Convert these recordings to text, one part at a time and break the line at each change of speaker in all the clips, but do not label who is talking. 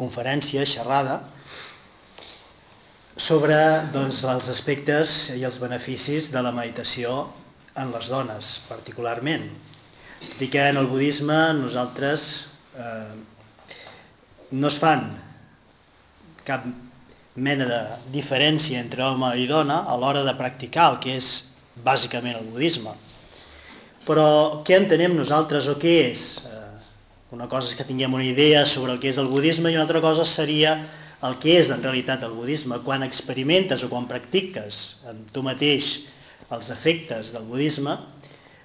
conferència, xerrada, sobre doncs, els aspectes i els beneficis de la meditació en les dones, particularment. Dir que en el budisme nosaltres eh, no es fan cap mena de diferència entre home i dona a l'hora de practicar el que és bàsicament el budisme. Però què entenem nosaltres o què és? Una cosa és que tinguem una idea sobre el que és el budisme i una altra cosa seria el que és en realitat el budisme. Quan experimentes o quan practiques amb tu mateix els efectes del budisme,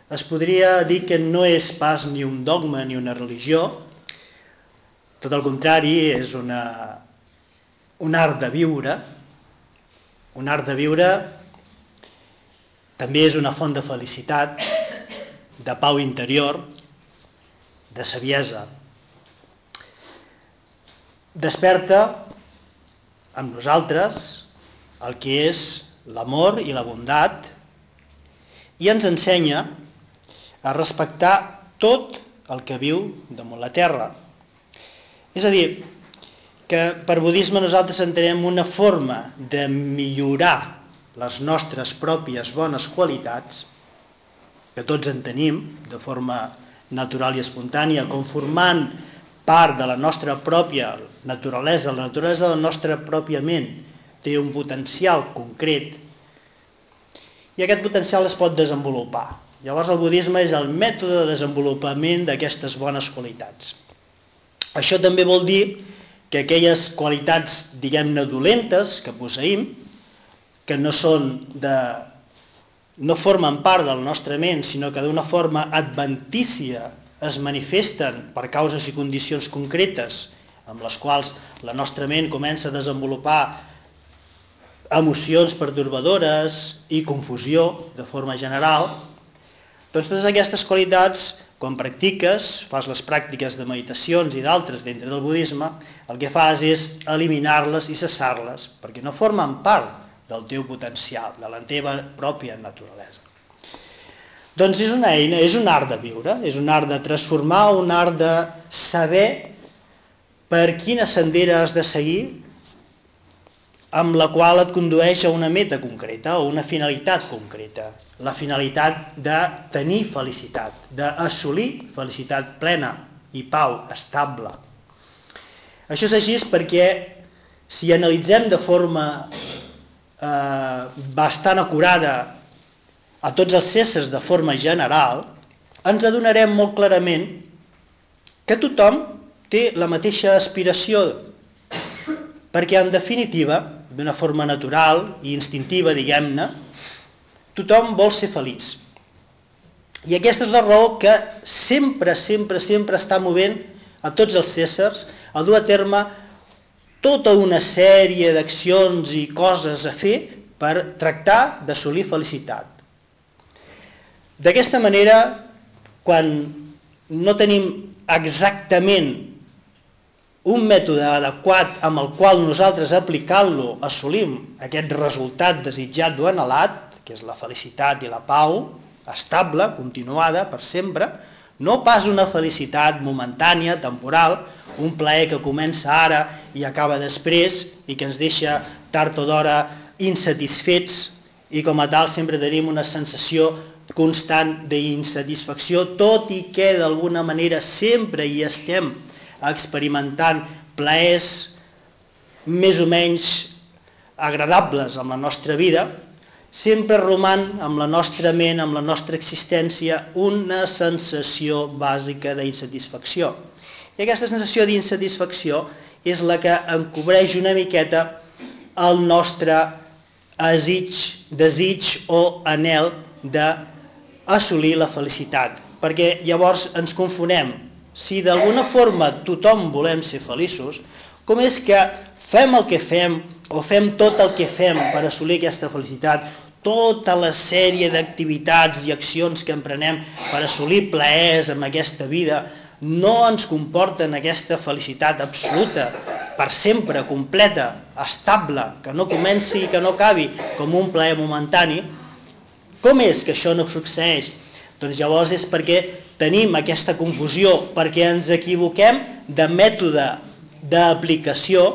es podria dir que no és pas ni un dogma ni una religió, tot el contrari, és una, un art de viure, un art de viure també és una font de felicitat, de pau interior, de saviesa. Desperta amb nosaltres el que és l'amor i la bondat i ens ensenya a respectar tot el que viu damunt la terra. És a dir, que per budisme nosaltres entenem una forma de millorar les nostres pròpies bones qualitats, que tots en tenim de forma natural i espontània, conformant part de la nostra pròpia naturalesa, la naturalesa de la nostra pròpia ment té un potencial concret i aquest potencial es pot desenvolupar. Llavors el budisme és el mètode de desenvolupament d'aquestes bones qualitats. Això també vol dir que aquelles qualitats, diguem-ne, dolentes que posseïm, que no són de no formen part del nostre ment, sinó que d'una forma adventícia es manifesten per causes i condicions concretes amb les quals la nostra ment comença a desenvolupar emocions pertorbadores i confusió de forma general, doncs totes aquestes qualitats, quan practiques, fas les pràctiques de meditacions i d'altres dintre del budisme, el que fas és eliminar-les i cessar-les, perquè no formen part del teu potencial, de la teva pròpia naturalesa. Doncs és una eina, és un art de viure, és un art de transformar, un art de saber per quina sendera has de seguir amb la qual et condueix a una meta concreta o una finalitat concreta. La finalitat de tenir felicitat, d'assolir felicitat plena i pau estable. Això és així perquè si analitzem de forma eh, bastant acurada a tots els éssers de forma general, ens adonarem molt clarament que tothom té la mateixa aspiració, perquè en definitiva, d'una forma natural i instintiva, diguem-ne, tothom vol ser feliç. I aquesta és la raó que sempre, sempre, sempre està movent a tots els éssers a dur a terme tota una sèrie d'accions i coses a fer per tractar d'assolir felicitat. D'aquesta manera, quan no tenim exactament un mètode adequat amb el qual nosaltres aplicant-lo assolim aquest resultat desitjat o anhelat, que és la felicitat i la pau, estable, continuada, per sempre, no pas una felicitat momentània, temporal, un plaer que comença ara i acaba després i que ens deixa tard o d'hora insatisfets i com a tal sempre tenim una sensació constant d'insatisfacció, tot i que d'alguna manera sempre hi estem experimentant plaers més o menys agradables amb la nostra vida, sempre roman amb la nostra ment, amb la nostra existència, una sensació bàsica d'insatisfacció. I aquesta sensació d'insatisfacció és la que encobreix una miqueta el nostre desig, desig o anel d'assolir la felicitat. Perquè llavors ens confonem si d'alguna forma tothom volem ser feliços, com és que fem el que fem o fem tot el que fem per assolir aquesta felicitat, tota la sèrie d'activitats i accions que emprenem per assolir plaers en aquesta vida, no ens comporten aquesta felicitat absoluta, per sempre, completa, estable, que no comenci i que no acabi com un plaer momentani, com és que això no succeeix? Doncs llavors és perquè tenim aquesta confusió, perquè ens equivoquem de mètode d'aplicació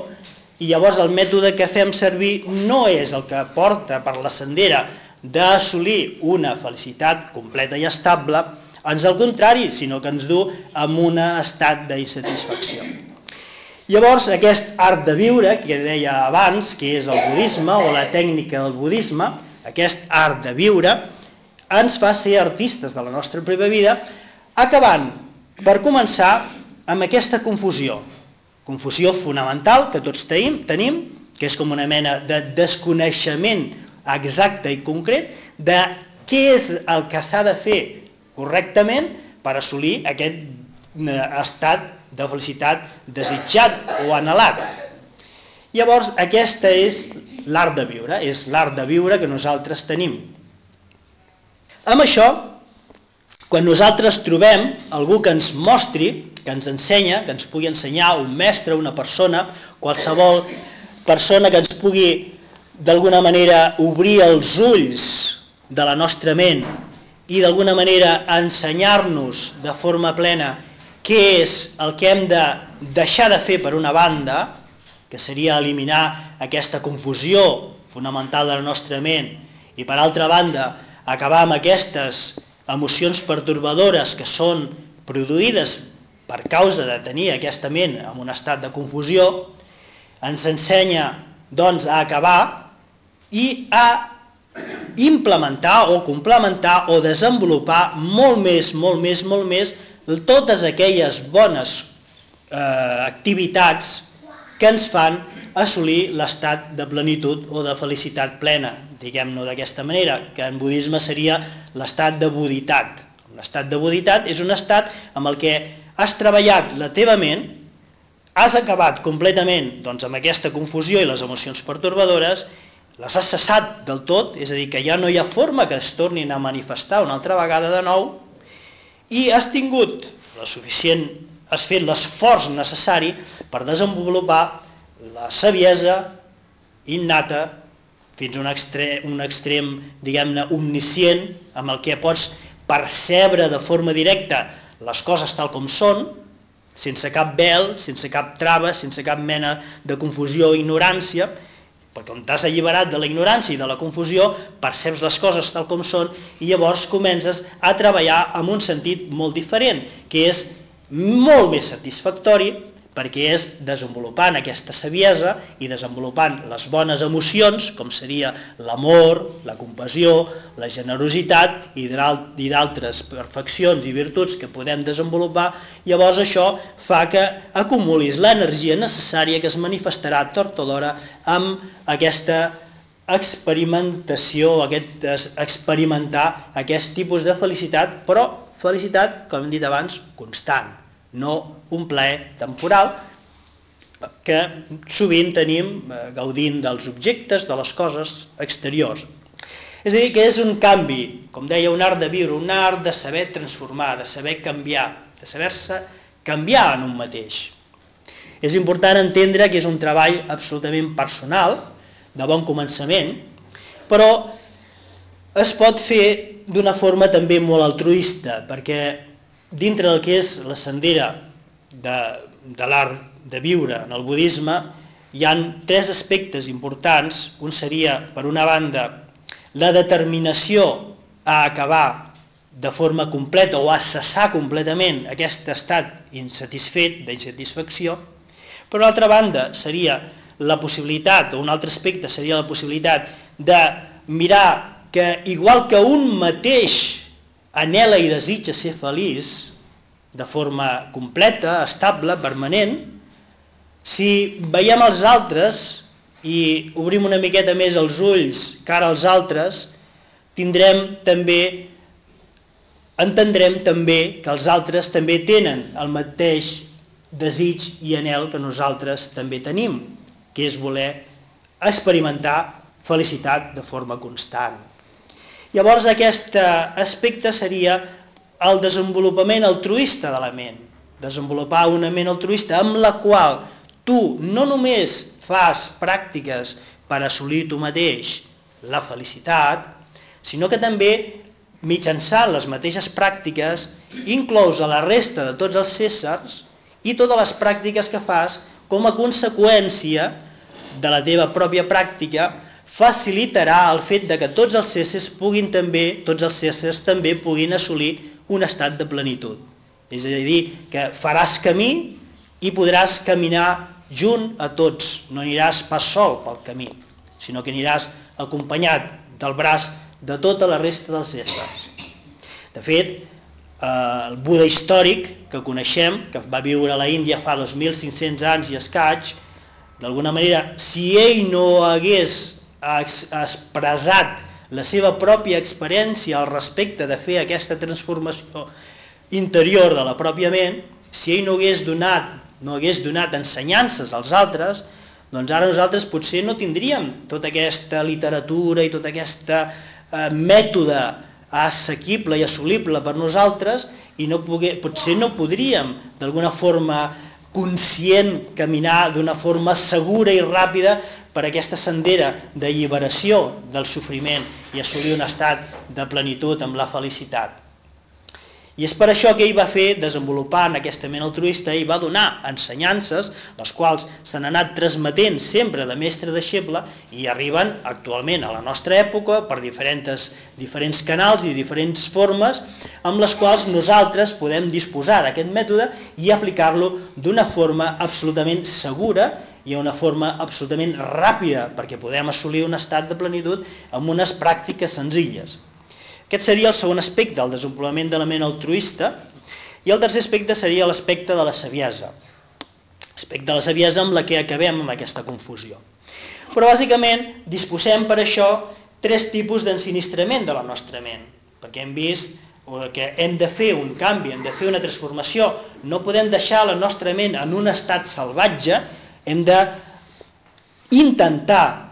i llavors el mètode que fem servir no és el que porta per la sendera d'assolir una felicitat completa i estable, ans al contrari, sinó que ens du a un estat d'insatisfacció. Llavors, aquest art de viure, que deia abans, que és el budisme o la tècnica del budisme, aquest art de viure, ens fa ser artistes de la nostra pròpia vida, acabant, per començar, amb aquesta confusió. Confusió fonamental que tots tenim, tenim que és com una mena de desconeixement exacte i concret de què és el que s'ha de fer correctament per assolir aquest eh, estat de felicitat desitjat o anhelat. Llavors, aquesta és l'art de viure, és l'art de viure que nosaltres tenim. Amb això, quan nosaltres trobem algú que ens mostri, que ens ensenya, que ens pugui ensenyar, un mestre, una persona, qualsevol persona que ens pugui d'alguna manera obrir els ulls de la nostra ment i d'alguna manera ensenyar-nos de forma plena què és el que hem de deixar de fer per una banda, que seria eliminar aquesta confusió fonamental de la nostra ment, i per altra banda acabar amb aquestes emocions pertorbadores que són produïdes per causa de tenir aquesta ment en un estat de confusió, ens ensenya doncs a acabar i a implementar o complementar o desenvolupar molt més, molt més, molt més totes aquelles bones eh, activitats que ens fan assolir l'estat de plenitud o de felicitat plena, diguem-ne d'aquesta manera, que en budisme seria l'estat de buditat. L'estat de buditat és un estat amb el que has treballat la teva ment, has acabat completament doncs, amb aquesta confusió i les emocions pertorbadores les has cessat del tot, és a dir, que ja no hi ha forma que es tornin a manifestar una altra vegada de nou, i has tingut la suficient, has fet l'esforç necessari per desenvolupar la saviesa innata fins a un extrem, un extrem diguem-ne, omniscient, amb el que pots percebre de forma directa les coses tal com són, sense cap vel, sense cap trava, sense cap mena de confusió o ignorància, perquè on t'has alliberat de la ignorància i de la confusió, perceps les coses tal com són i llavors comences a treballar amb un sentit molt diferent, que és molt més satisfactori perquè és desenvolupant aquesta saviesa i desenvolupant les bones emocions, com seria l'amor, la compassió, la generositat i d'altres perfeccions i virtuts que podem desenvolupar, llavors això fa que acumulis l'energia necessària que es manifestarà tort o d'hora amb aquesta experimentació, aquest, experimentar aquest tipus de felicitat, però felicitat, com hem dit abans, constant no un plaer temporal que sovint tenim eh, gaudint dels objectes, de les coses exteriors. És a dir, que és un canvi, com deia, un art de viure, un art de saber transformar, de saber canviar, de saber-se canviar en un mateix. És important entendre que és un treball absolutament personal, de bon començament, però es pot fer d'una forma també molt altruista, perquè dintre del que és la sendera de, de l'art de viure en el budisme, hi han tres aspectes importants. Un seria, per una banda, la determinació a acabar de forma completa o a cessar completament aquest estat insatisfet, d'insatisfacció. Per una altra banda, seria la possibilitat, o un altre aspecte seria la possibilitat de mirar que, igual que un mateix anela i desitja ser feliç de forma completa, estable, permanent, si veiem els altres i obrim una miqueta més els ulls cara als altres, tindrem també entendrem també que els altres també tenen el mateix desig i anel que nosaltres també tenim, que és voler experimentar felicitat de forma constant. Llavors aquest aspecte seria el desenvolupament altruista de la ment, desenvolupar una ment altruista amb la qual tu no només fas pràctiques per assolir tu mateix la felicitat, sinó que també mitjançant les mateixes pràctiques inclous a la resta de tots els éssers i totes les pràctiques que fas com a conseqüència de la teva pròpia pràctica facilitarà el fet de que tots els éssers puguin també, tots els éssers també puguin assolir un estat de plenitud. És a dir, que faràs camí i podràs caminar junt a tots, no aniràs pas sol pel camí, sinó que aniràs acompanyat del braç de tota la resta dels éssers. De fet, eh, el Buda històric que coneixem, que va viure a la Índia fa 2.500 anys i escaig, d'alguna manera, si ell no hagués expressat la seva pròpia experiència al respecte de fer aquesta transformació interior de la pròpia ment, si ell no hagués donat, no hagués donat ensenyances als altres, doncs ara nosaltres potser no tindríem tota aquesta literatura i tota aquesta eh, mètode assequible i assolible per nosaltres i no pogué, potser no podríem d'alguna forma conscient caminar d'una forma segura i ràpida per aquesta sendera d'alliberació del sofriment i assolir un estat de plenitud amb la felicitat. I és per això que ell va fer, desenvolupant aquesta ment altruista, i va donar ensenyances, les quals s'han anat transmetent sempre de mestre deixeble i arriben actualment a la nostra època per diferents, diferents canals i diferents formes amb les quals nosaltres podem disposar d'aquest mètode i aplicar-lo d'una forma absolutament segura i una forma absolutament ràpida perquè podem assolir un estat de plenitud amb unes pràctiques senzilles. Aquest seria el segon aspecte, el desenvolupament de la ment altruista, i el tercer aspecte seria l'aspecte de la saviesa. L'aspecte de la saviesa amb la que acabem amb aquesta confusió. Però bàsicament disposem per això tres tipus d'ensinistrament de la nostra ment, perquè hem vist que hem de fer un canvi, hem de fer una transformació, no podem deixar la nostra ment en un estat salvatge, hem de intentar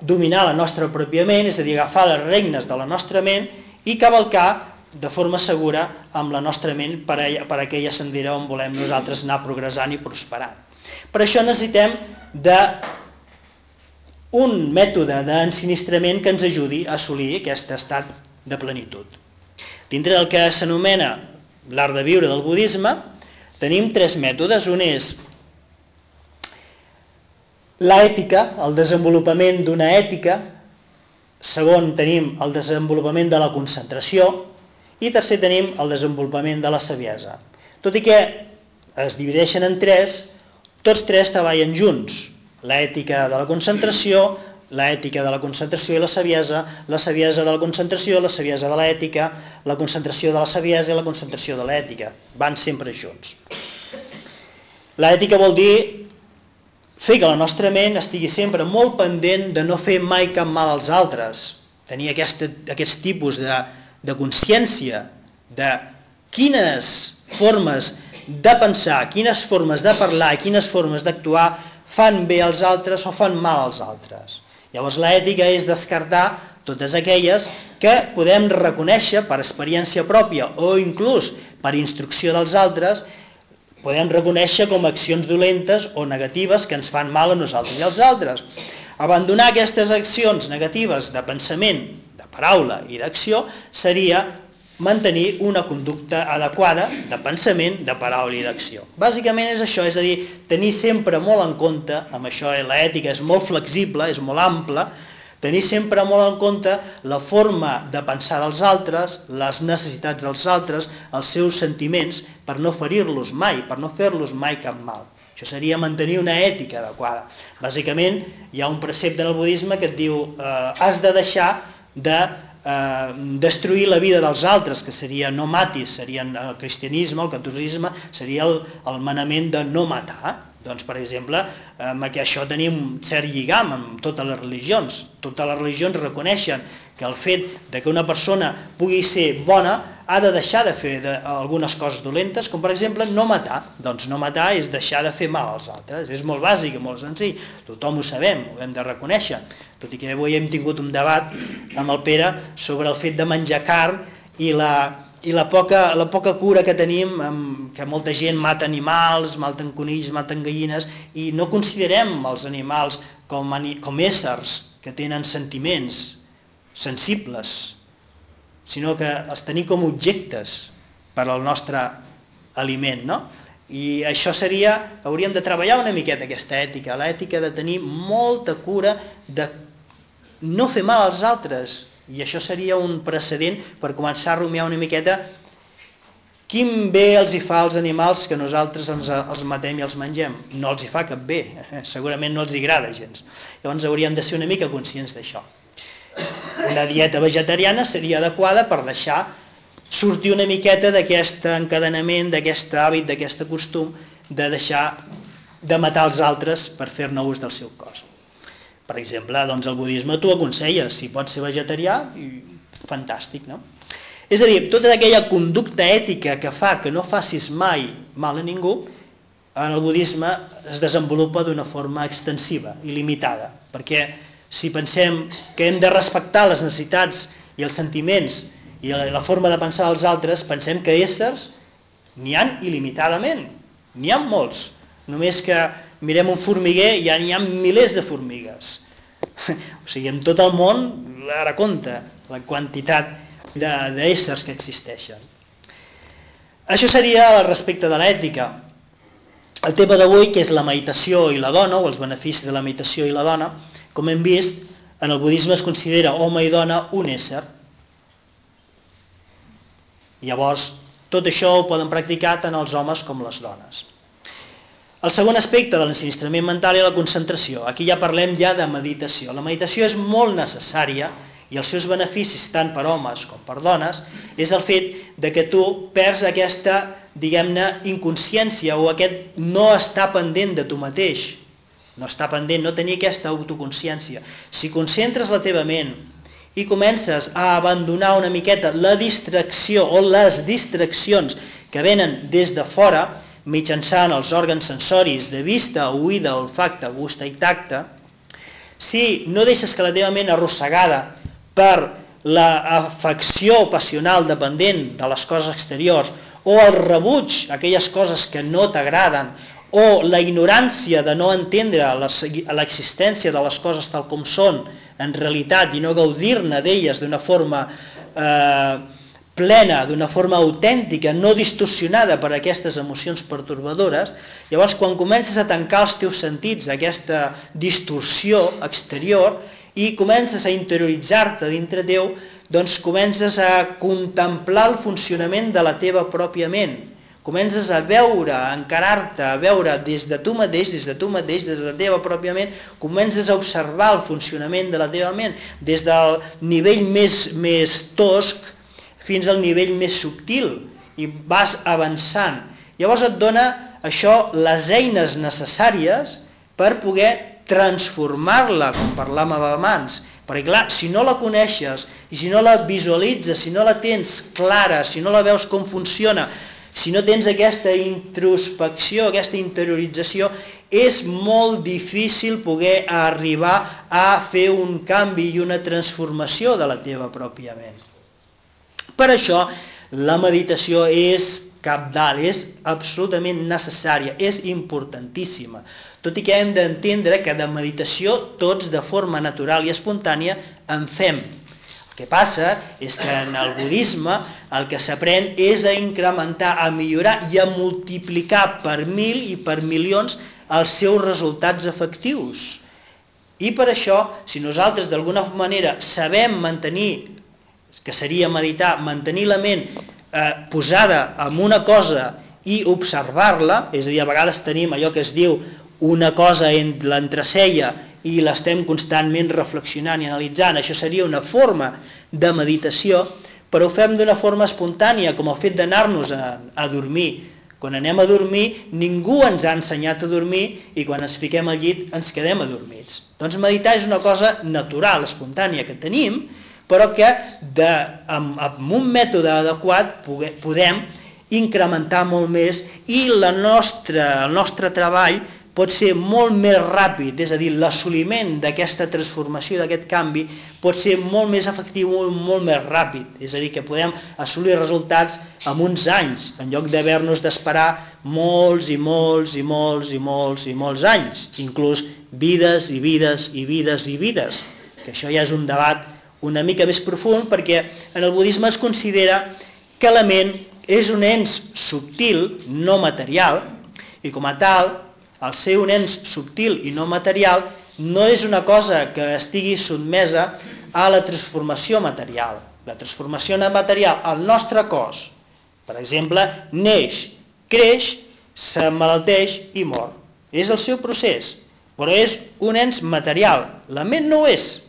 dominar la nostra pròpia ment, és a dir, agafar les regnes de la nostra ment i cavalcar de forma segura amb la nostra ment per, a, per a aquella sendera on volem nosaltres anar progressant i prosperant. Per això necessitem de un mètode d'ensinistrament que ens ajudi a assolir aquest estat de plenitud. Dintre del que s'anomena l'art de viure del budisme, tenim tres mètodes. Un és L'ètica, el desenvolupament d'una ètica, segon tenim el desenvolupament de la concentració i tercer tenim el desenvolupament de la saviesa. Tot i que es divideixen en tres, tots tres treballen junts. L'ètica de la concentració, l'ètica de la concentració i la saviesa, la saviesa de la concentració, la saviesa de l'ètica, la concentració de la saviesa i la concentració de l'ètica. Van sempre junts. L'ètica vol dir fer que la nostra ment estigui sempre molt pendent de no fer mai cap mal als altres, tenir aquesta, aquest tipus de, de consciència de quines formes de pensar, quines formes de parlar quines formes d'actuar fan bé als altres o fan mal als altres. Llavors l'ètica és descartar totes aquelles que podem reconèixer per experiència pròpia o inclús per instrucció dels altres podem reconèixer com accions dolentes o negatives que ens fan mal a nosaltres i als altres. Abandonar aquestes accions negatives de pensament, de paraula i d'acció seria mantenir una conducta adequada de pensament, de paraula i d'acció. Bàsicament és això, és a dir, tenir sempre molt en compte, amb això eh, l'ètica és molt flexible, és molt ampla, tenir sempre molt en compte la forma de pensar dels altres, les necessitats dels altres, els seus sentiments, per no ferir-los mai, per no fer-los mai cap mal. Això seria mantenir una ètica adequada. Bàsicament, hi ha un precepte en el budisme que et diu eh, has de deixar de eh, destruir la vida dels altres, que seria no matis, seria el cristianisme, el catolicisme, seria el, el manament de no matar Doncs, per exemple, amb això tenim un cert lligam amb totes les religions. Totes les religions reconeixen que el fet de que una persona pugui ser bona ha de deixar de fer de, algunes coses dolentes, com per exemple no matar. Doncs no matar és deixar de fer mal als altres. És molt bàsic i molt senzill. Tothom ho sabem, ho hem de reconèixer. Tot i que avui hem tingut un debat amb el Pere sobre el fet de menjar carn i la, i la poca, la poca cura que tenim, que molta gent mata animals, maten conills, maten gallines, i no considerem els animals com, com éssers que tenen sentiments sensibles, sinó que els tenim com objectes per al nostre aliment, no? I això seria, hauríem de treballar una miqueta aquesta ètica, l'ètica de tenir molta cura de no fer mal als altres, i això seria un precedent per començar a rumiar una miqueta quin bé els hi fa als animals que nosaltres ens, els matem i els mengem? No els hi fa cap bé, eh? segurament no els hi agrada gens. Llavors hauríem de ser una mica conscients d'això. Una dieta vegetariana seria adequada per deixar sortir una miqueta d'aquest encadenament, d'aquest hàbit, d'aquest costum de deixar de matar els altres per fer-ne ús del seu cos. Per exemple, doncs el budisme t'ho aconsella, si pots ser vegetarià, fantàstic, no? És a dir, tota aquella conducta ètica que fa que no facis mai mal a ningú, en el budisme es desenvolupa d'una forma extensiva, il·limitada, perquè si pensem que hem de respectar les necessitats i els sentiments i la forma de pensar dels altres, pensem que éssers n'hi han il·limitadament, n'hi han molts, només que mirem un formiguer i ja n'hi ha milers de formigues. o sigui, en tot el món, ara compte la quantitat d'éssers que existeixen. Això seria respecte de l'ètica. El tema d'avui, que és la meditació i la dona, o els beneficis de la meditació i la dona, com hem vist, en el budisme es considera home i dona un ésser. Llavors, tot això ho poden practicar tant els homes com les dones. El segon aspecte de l'ensinistrament mental és la concentració. Aquí ja parlem ja de meditació. La meditació és molt necessària i els seus beneficis, tant per homes com per dones, és el fet de que tu perds aquesta, diguem-ne, inconsciència o aquest no estar pendent de tu mateix. No estar pendent, no tenir aquesta autoconsciència. Si concentres la teva ment i comences a abandonar una miqueta la distracció o les distraccions que venen des de fora, mitjançant els òrgans sensoris de vista, oïda, olfacte, gust i tacte, si no deixes que la teva ment arrossegada per l'afecció passional dependent de les coses exteriors o el rebuig aquelles coses que no t'agraden o la ignorància de no entendre l'existència de les coses tal com són en realitat i no gaudir-ne d'elles d'una forma eh, plena, d'una forma autèntica, no distorsionada per aquestes emocions pertorbadores, llavors quan comences a tancar els teus sentits aquesta distorsió exterior i comences a interioritzar-te dintre teu, doncs comences a contemplar el funcionament de la teva pròpia ment, comences a veure, a encarar-te, a veure des de tu mateix, des de tu mateix, des de la teva pròpia ment, comences a observar el funcionament de la teva ment. Des del nivell més, més tosc fins al nivell més subtil i vas avançant. Llavors et dona això les eines necessàries per poder transformar-la, com parlàvem abans. Perquè clar, si no la coneixes i si no la visualitzes, si no la tens clara, si no la veus com funciona, si no tens aquesta introspecció, aquesta interiorització, és molt difícil poder arribar a fer un canvi i una transformació de la teva pròpia ment. Per això la meditació és capdalt, és absolutament necessària, és importantíssima. Tot i que hem d'entendre que de meditació tots de forma natural i espontània en fem. El que passa és que en el budisme el que s'aprèn és a incrementar, a millorar i a multiplicar per mil i per milions els seus resultats efectius. I per això, si nosaltres d'alguna manera sabem mantenir que seria meditar, mantenir la ment eh, posada en una cosa i observar-la, és a dir, a vegades tenim allò que es diu una cosa entre l'entreceia i l'estem constantment reflexionant i analitzant, això seria una forma de meditació, però ho fem d'una forma espontània, com el fet d'anar-nos a, a dormir quan anem a dormir ningú ens ha ensenyat a dormir i quan ens fiquem al llit ens quedem adormits. Doncs meditar és una cosa natural, espontània que tenim, però que de, amb, amb un mètode adequat podem incrementar molt més i la nostra, el nostre treball pot ser molt més ràpid, és a dir, l'assoliment d'aquesta transformació, d'aquest canvi, pot ser molt més efectiu, molt, molt més ràpid, és a dir, que podem assolir resultats en uns anys, en lloc d'haver-nos d'esperar molts i molts i molts i molts i molts anys, inclús vides i vides i vides i vides, que això ja és un debat una mica més profund perquè en el budisme es considera que la ment és un ens subtil, no material, i com a tal el ser un ens subtil i no material no és una cosa que estigui sotmesa a la transformació material. La transformació material al nostre cos, per exemple, neix, creix, s'emmalalteix i mor. És el seu procés, però és un ens material. La ment no ho és.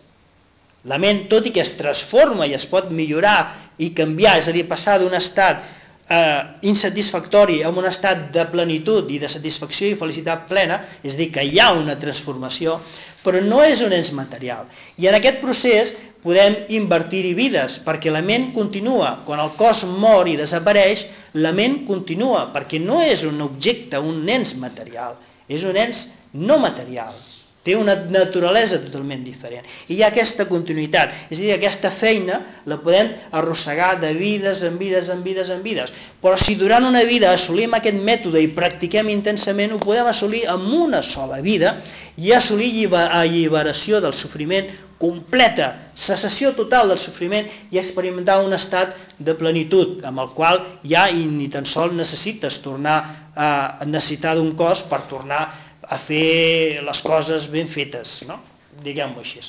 La ment, tot i que es transforma i es pot millorar i canviar, és a dir, passar d'un estat eh, insatisfactori amb un estat de plenitud i de satisfacció i felicitat plena, és dir, que hi ha una transformació, però no és un ens material. I en aquest procés podem invertir-hi vides, perquè la ment continua. Quan el cos mor i desapareix, la ment continua, perquè no és un objecte, un ens material, és un ens no material. Té una naturalesa totalment diferent. I hi ha aquesta continuïtat. És a dir, aquesta feina la podem arrossegar de vides en vides en vides en vides. Però si durant una vida assolim aquest mètode i practiquem intensament, ho podem assolir amb una sola vida i assolir alliberació del sofriment completa, cessació total del sofriment i experimentar un estat de plenitud amb el qual ja i ni tan sols necessites tornar a necessitar d'un cos per tornar a fer les coses ben fetes, no? diguem-ho així.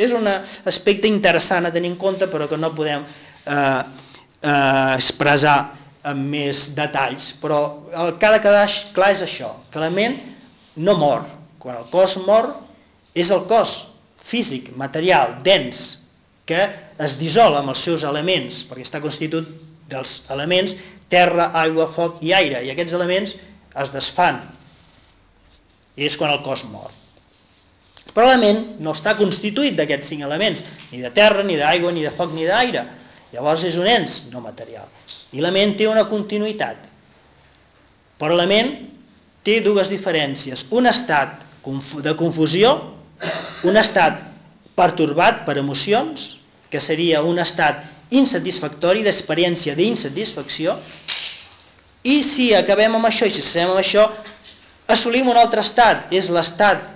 És un aspecte interessant a tenir en compte, però que no podem eh, eh, expressar amb més detalls, però el que ha de quedar clar és això, que la ment no mor. Quan el cos mor, és el cos físic, material, dens, que es dissol amb els seus elements, perquè està constituït dels elements terra, aigua, foc i aire, i aquests elements es desfan, és quan el cos mor. Però la ment no està constituït d'aquests cinc elements, ni de terra, ni d'aigua, ni de foc, ni d'aire. Llavors és un ens no material. I la ment té una continuïtat. Però la ment té dues diferències. Un estat de confusió, un estat pertorbat per emocions, que seria un estat insatisfactori, d'experiència d'insatisfacció, i si acabem amb això i si cessem amb això, assolim un altre estat, és l'estat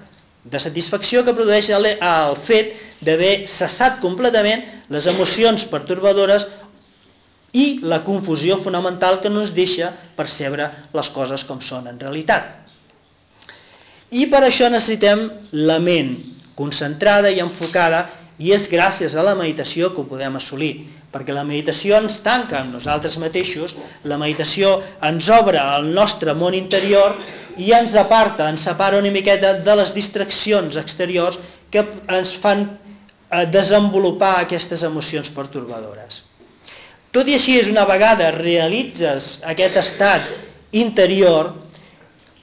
de satisfacció que produeix el, el fet d'haver cessat completament les emocions pertorbadores i la confusió fonamental que no ens deixa percebre les coses com són en realitat. I per això necessitem la ment concentrada i enfocada i és gràcies a la meditació que ho podem assolir, perquè la meditació ens tanca amb nosaltres mateixos, la meditació ens obre el nostre món interior i ens aparta, ens separa una miqueta de les distraccions exteriors que ens fan eh, desenvolupar aquestes emocions pertorbadores. Tot i així, és una vegada realitzes aquest estat interior,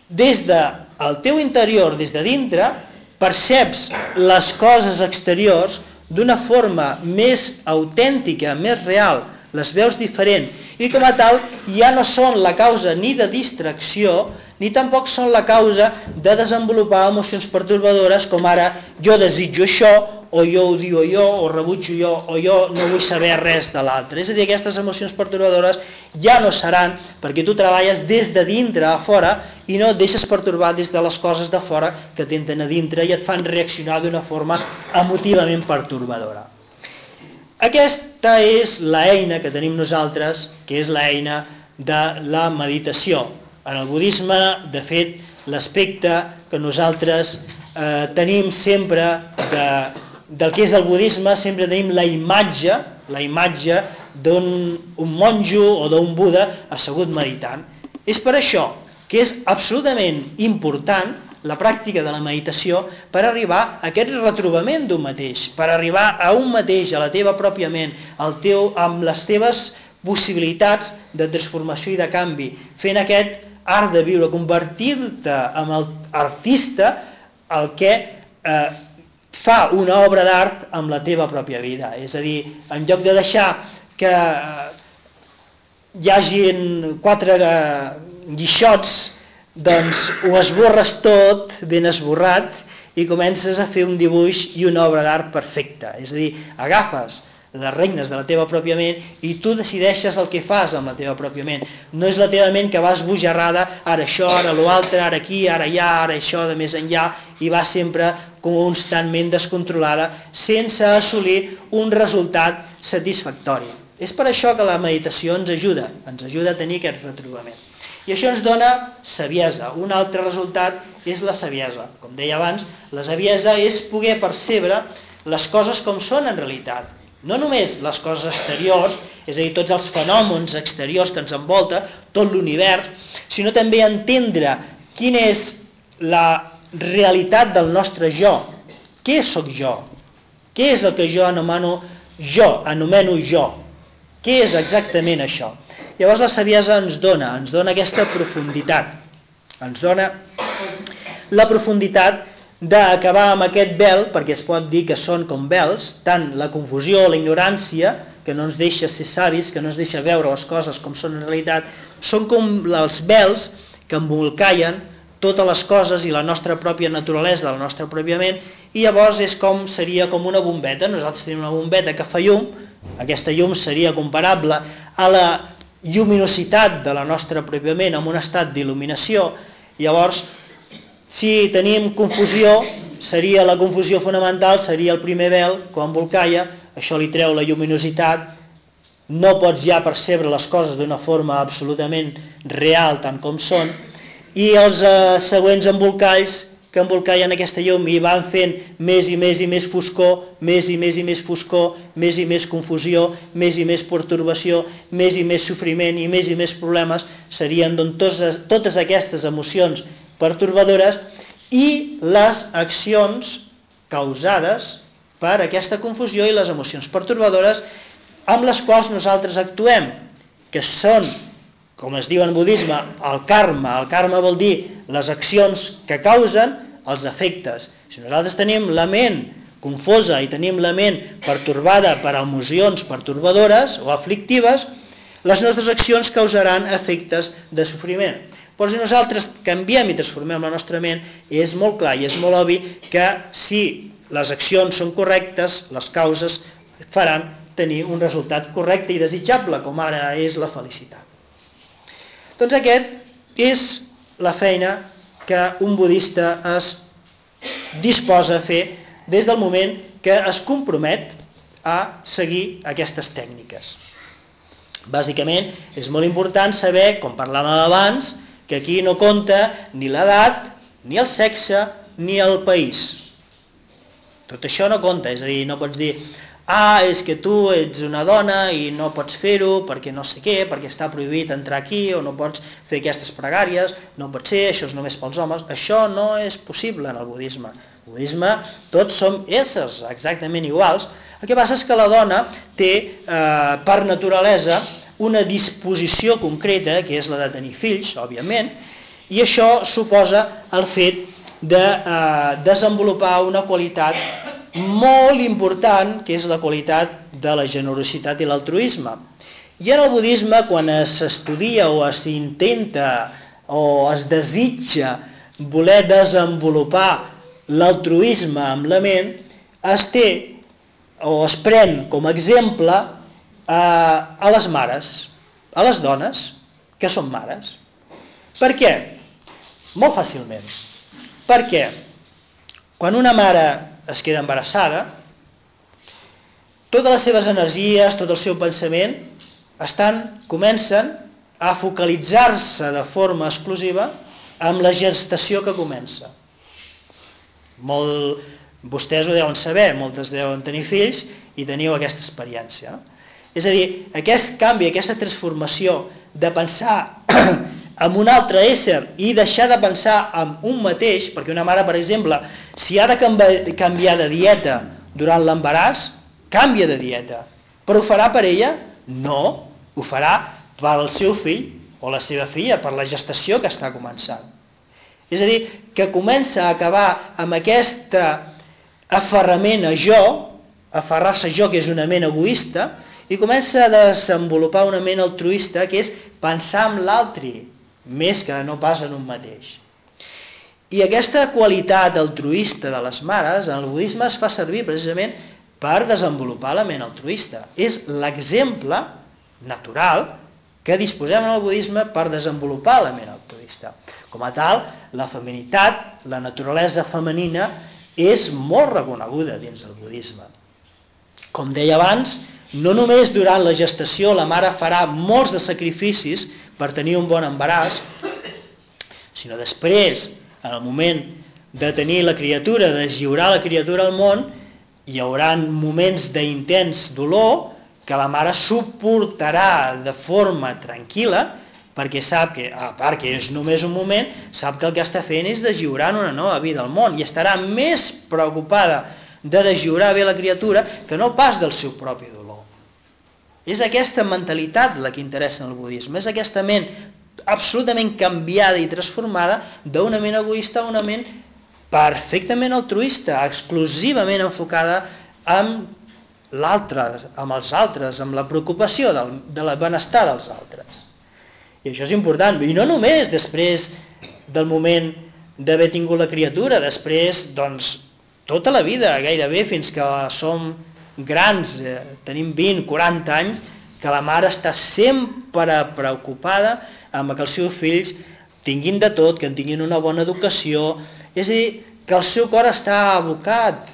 des del teu interior, des de dintre, perceps les coses exteriors d'una forma més autèntica, més real, les veus diferent i com a tal ja no són la causa ni de distracció ni tampoc són la causa de desenvolupar emocions pertorbadores com ara jo desitjo això, o jo ho diu jo, o rebutjo jo, o jo no vull saber res de l'altre. És a dir, aquestes emocions pertorbadores ja no seran perquè tu treballes des de dintre a fora i no deixes pertorbar des de les coses de fora que t'entren a dintre i et fan reaccionar d'una forma emotivament pertorbadora. Aquesta és l'eina que tenim nosaltres, que és l'eina de la meditació, en el budisme, de fet, l'aspecte que nosaltres eh, tenim sempre de, del que és el budisme, sempre tenim la imatge, la imatge d'un un monjo o d'un Buda assegut meditant. És per això que és absolutament important la pràctica de la meditació per arribar a aquest retrobament d'un mateix, per arribar a un mateix, a la teva pròpia ment, al teu, amb les teves possibilitats de transformació i de canvi, fent aquest art de viure, convertir-te en el artista el que eh, fa una obra d'art amb la teva pròpia vida. És a dir, en lloc de deixar que eh, hi hagin quatre eh, guixots, doncs ho esborres tot, ben esborrat, i comences a fer un dibuix i una obra d'art perfecta. És a dir, agafes les regnes de la teva pròpia ment i tu decideixes el que fas amb la teva pròpia ment. No és la teva ment que vas bojarrada, ara això, ara l'altre, ara aquí, ara allà, ara això, de més enllà, i va sempre constantment descontrolada sense assolir un resultat satisfactori. És per això que la meditació ens ajuda, ens ajuda a tenir aquest retrobament. I això ens dona saviesa. Un altre resultat és la saviesa. Com deia abans, la saviesa és poder percebre les coses com són en realitat, no només les coses exteriors, és a dir, tots els fenòmens exteriors que ens envolta, tot l'univers, sinó també entendre quina és la realitat del nostre jo. Què sóc jo? Què és el que jo anomeno jo, anomeno jo? Què és exactament això? Llavors la saviesa ens dona, ens dona aquesta profunditat, ens dona la profunditat d'acabar amb aquest vel, perquè es pot dir que són com vels, tant la confusió, la ignorància, que no ens deixa ser savis, que no ens deixa veure les coses com són en realitat, són com els vels que embolcallen totes les coses i la nostra pròpia naturalesa, la nostra pròpia ment, i llavors és com seria com una bombeta. Nosaltres tenim una bombeta que fa llum, aquesta llum seria comparable a la lluminositat de la nostra pròpia ment en un estat d'il·luminació, llavors si tenim confusió, seria la confusió fonamental, seria el primer vel, quan volcalla, això li treu la lluminositat, no pots ja percebre les coses d'una forma absolutament real, tant com són, i els eh, següents embolcalls que embolcallen aquesta llum i van fent més i més i més foscor, més i més i més foscor, més i més confusió, més i més pertorbació, més i més sofriment i més i més problemes, serien doncs, totes, totes aquestes emocions pertorbadores i les accions causades per aquesta confusió i les emocions pertorbadores amb les quals nosaltres actuem, que són, com es diu en budisme, el karma. El karma vol dir les accions que causen els efectes. Si nosaltres tenim la ment confosa i tenim la ment pertorbada per emocions pertorbadores o aflictives, les nostres accions causaran efectes de sofriment. Però si nosaltres canviem i transformem la nostra ment, és molt clar i és molt obvi que si les accions són correctes, les causes faran tenir un resultat correcte i desitjable, com ara és la felicitat. Doncs aquest és la feina que un budista es disposa a fer des del moment que es compromet a seguir aquestes tècniques. Bàsicament, és molt important saber, com parlàvem abans, que aquí no compta ni l'edat, ni el sexe, ni el país. Tot això no compta, és a dir, no pots dir ah, és que tu ets una dona i no pots fer-ho perquè no sé què, perquè està prohibit entrar aquí o no pots fer aquestes pregàries, no pot ser, això és només pels homes. Això no és possible en el budisme. El budisme tots som éssers exactament iguals. El que passa és que la dona té eh, per naturalesa una disposició concreta, que és la de tenir fills, òbviament, i això suposa el fet de eh, desenvolupar una qualitat molt important, que és la qualitat de la generositat i l'altruisme. I en el budisme, quan s'estudia o s'intenta o es desitja voler desenvolupar l'altruisme amb la ment, es té o es pren com a exemple a, a les mares, a les dones que són mares. Per què? Molt fàcilment. Perquè quan una mare es queda embarassada, totes les seves energies, tot el seu pensament, estan, comencen a focalitzar-se de forma exclusiva amb la gestació que comença. Molt, vostès ho deuen saber, moltes deuen tenir fills i teniu aquesta experiència. No? És a dir, aquest canvi, aquesta transformació de pensar en un altre ésser i deixar de pensar en un mateix, perquè una mare, per exemple, si ha de canviar de dieta durant l'embaràs, canvia de dieta. Però ho farà per ella? No, ho farà per al seu fill, o la seva filla per la gestació que està començant. És a dir, que comença a acabar amb aquesta aferrament a jo, aferrar-se a jo, que és una ment egoista, i comença a desenvolupar una ment altruista, que és pensar en l'altre, més que no pas en un mateix. I aquesta qualitat altruista de les mares, en el budisme es fa servir precisament per desenvolupar la ment altruista. És l'exemple natural que disposem en el budisme per desenvolupar la ment altruista. Com a tal, la feminitat, la naturalesa femenina, és molt reconeguda dins del budisme. Com deia abans, no només durant la gestació la mare farà molts de sacrificis per tenir un bon embaràs, sinó després, en el moment de tenir la criatura, de lliurar la criatura al món, hi haurà moments d'intens dolor que la mare suportarà de forma tranquil·la perquè sap que, a part que és només un moment, sap que el que està fent és de lliurar una nova vida al món i estarà més preocupada de deslliurar bé la criatura que no pas del seu propi dolor. És aquesta mentalitat la que interessa en el budisme, és aquesta ment absolutament canviada i transformada d'una ment egoista a una ment perfectament altruista, exclusivament enfocada amb l'altre, amb els altres, amb la preocupació del, de la benestar dels altres. I això és important, i no només després del moment d'haver tingut la criatura, després, doncs, tota la vida, gairebé, fins que som grans, eh, tenim 20, 40 anys, que la mare està sempre preocupada amb que els seus fills tinguin de tot, que en tinguin una bona educació, és a dir, que el seu cor està abocat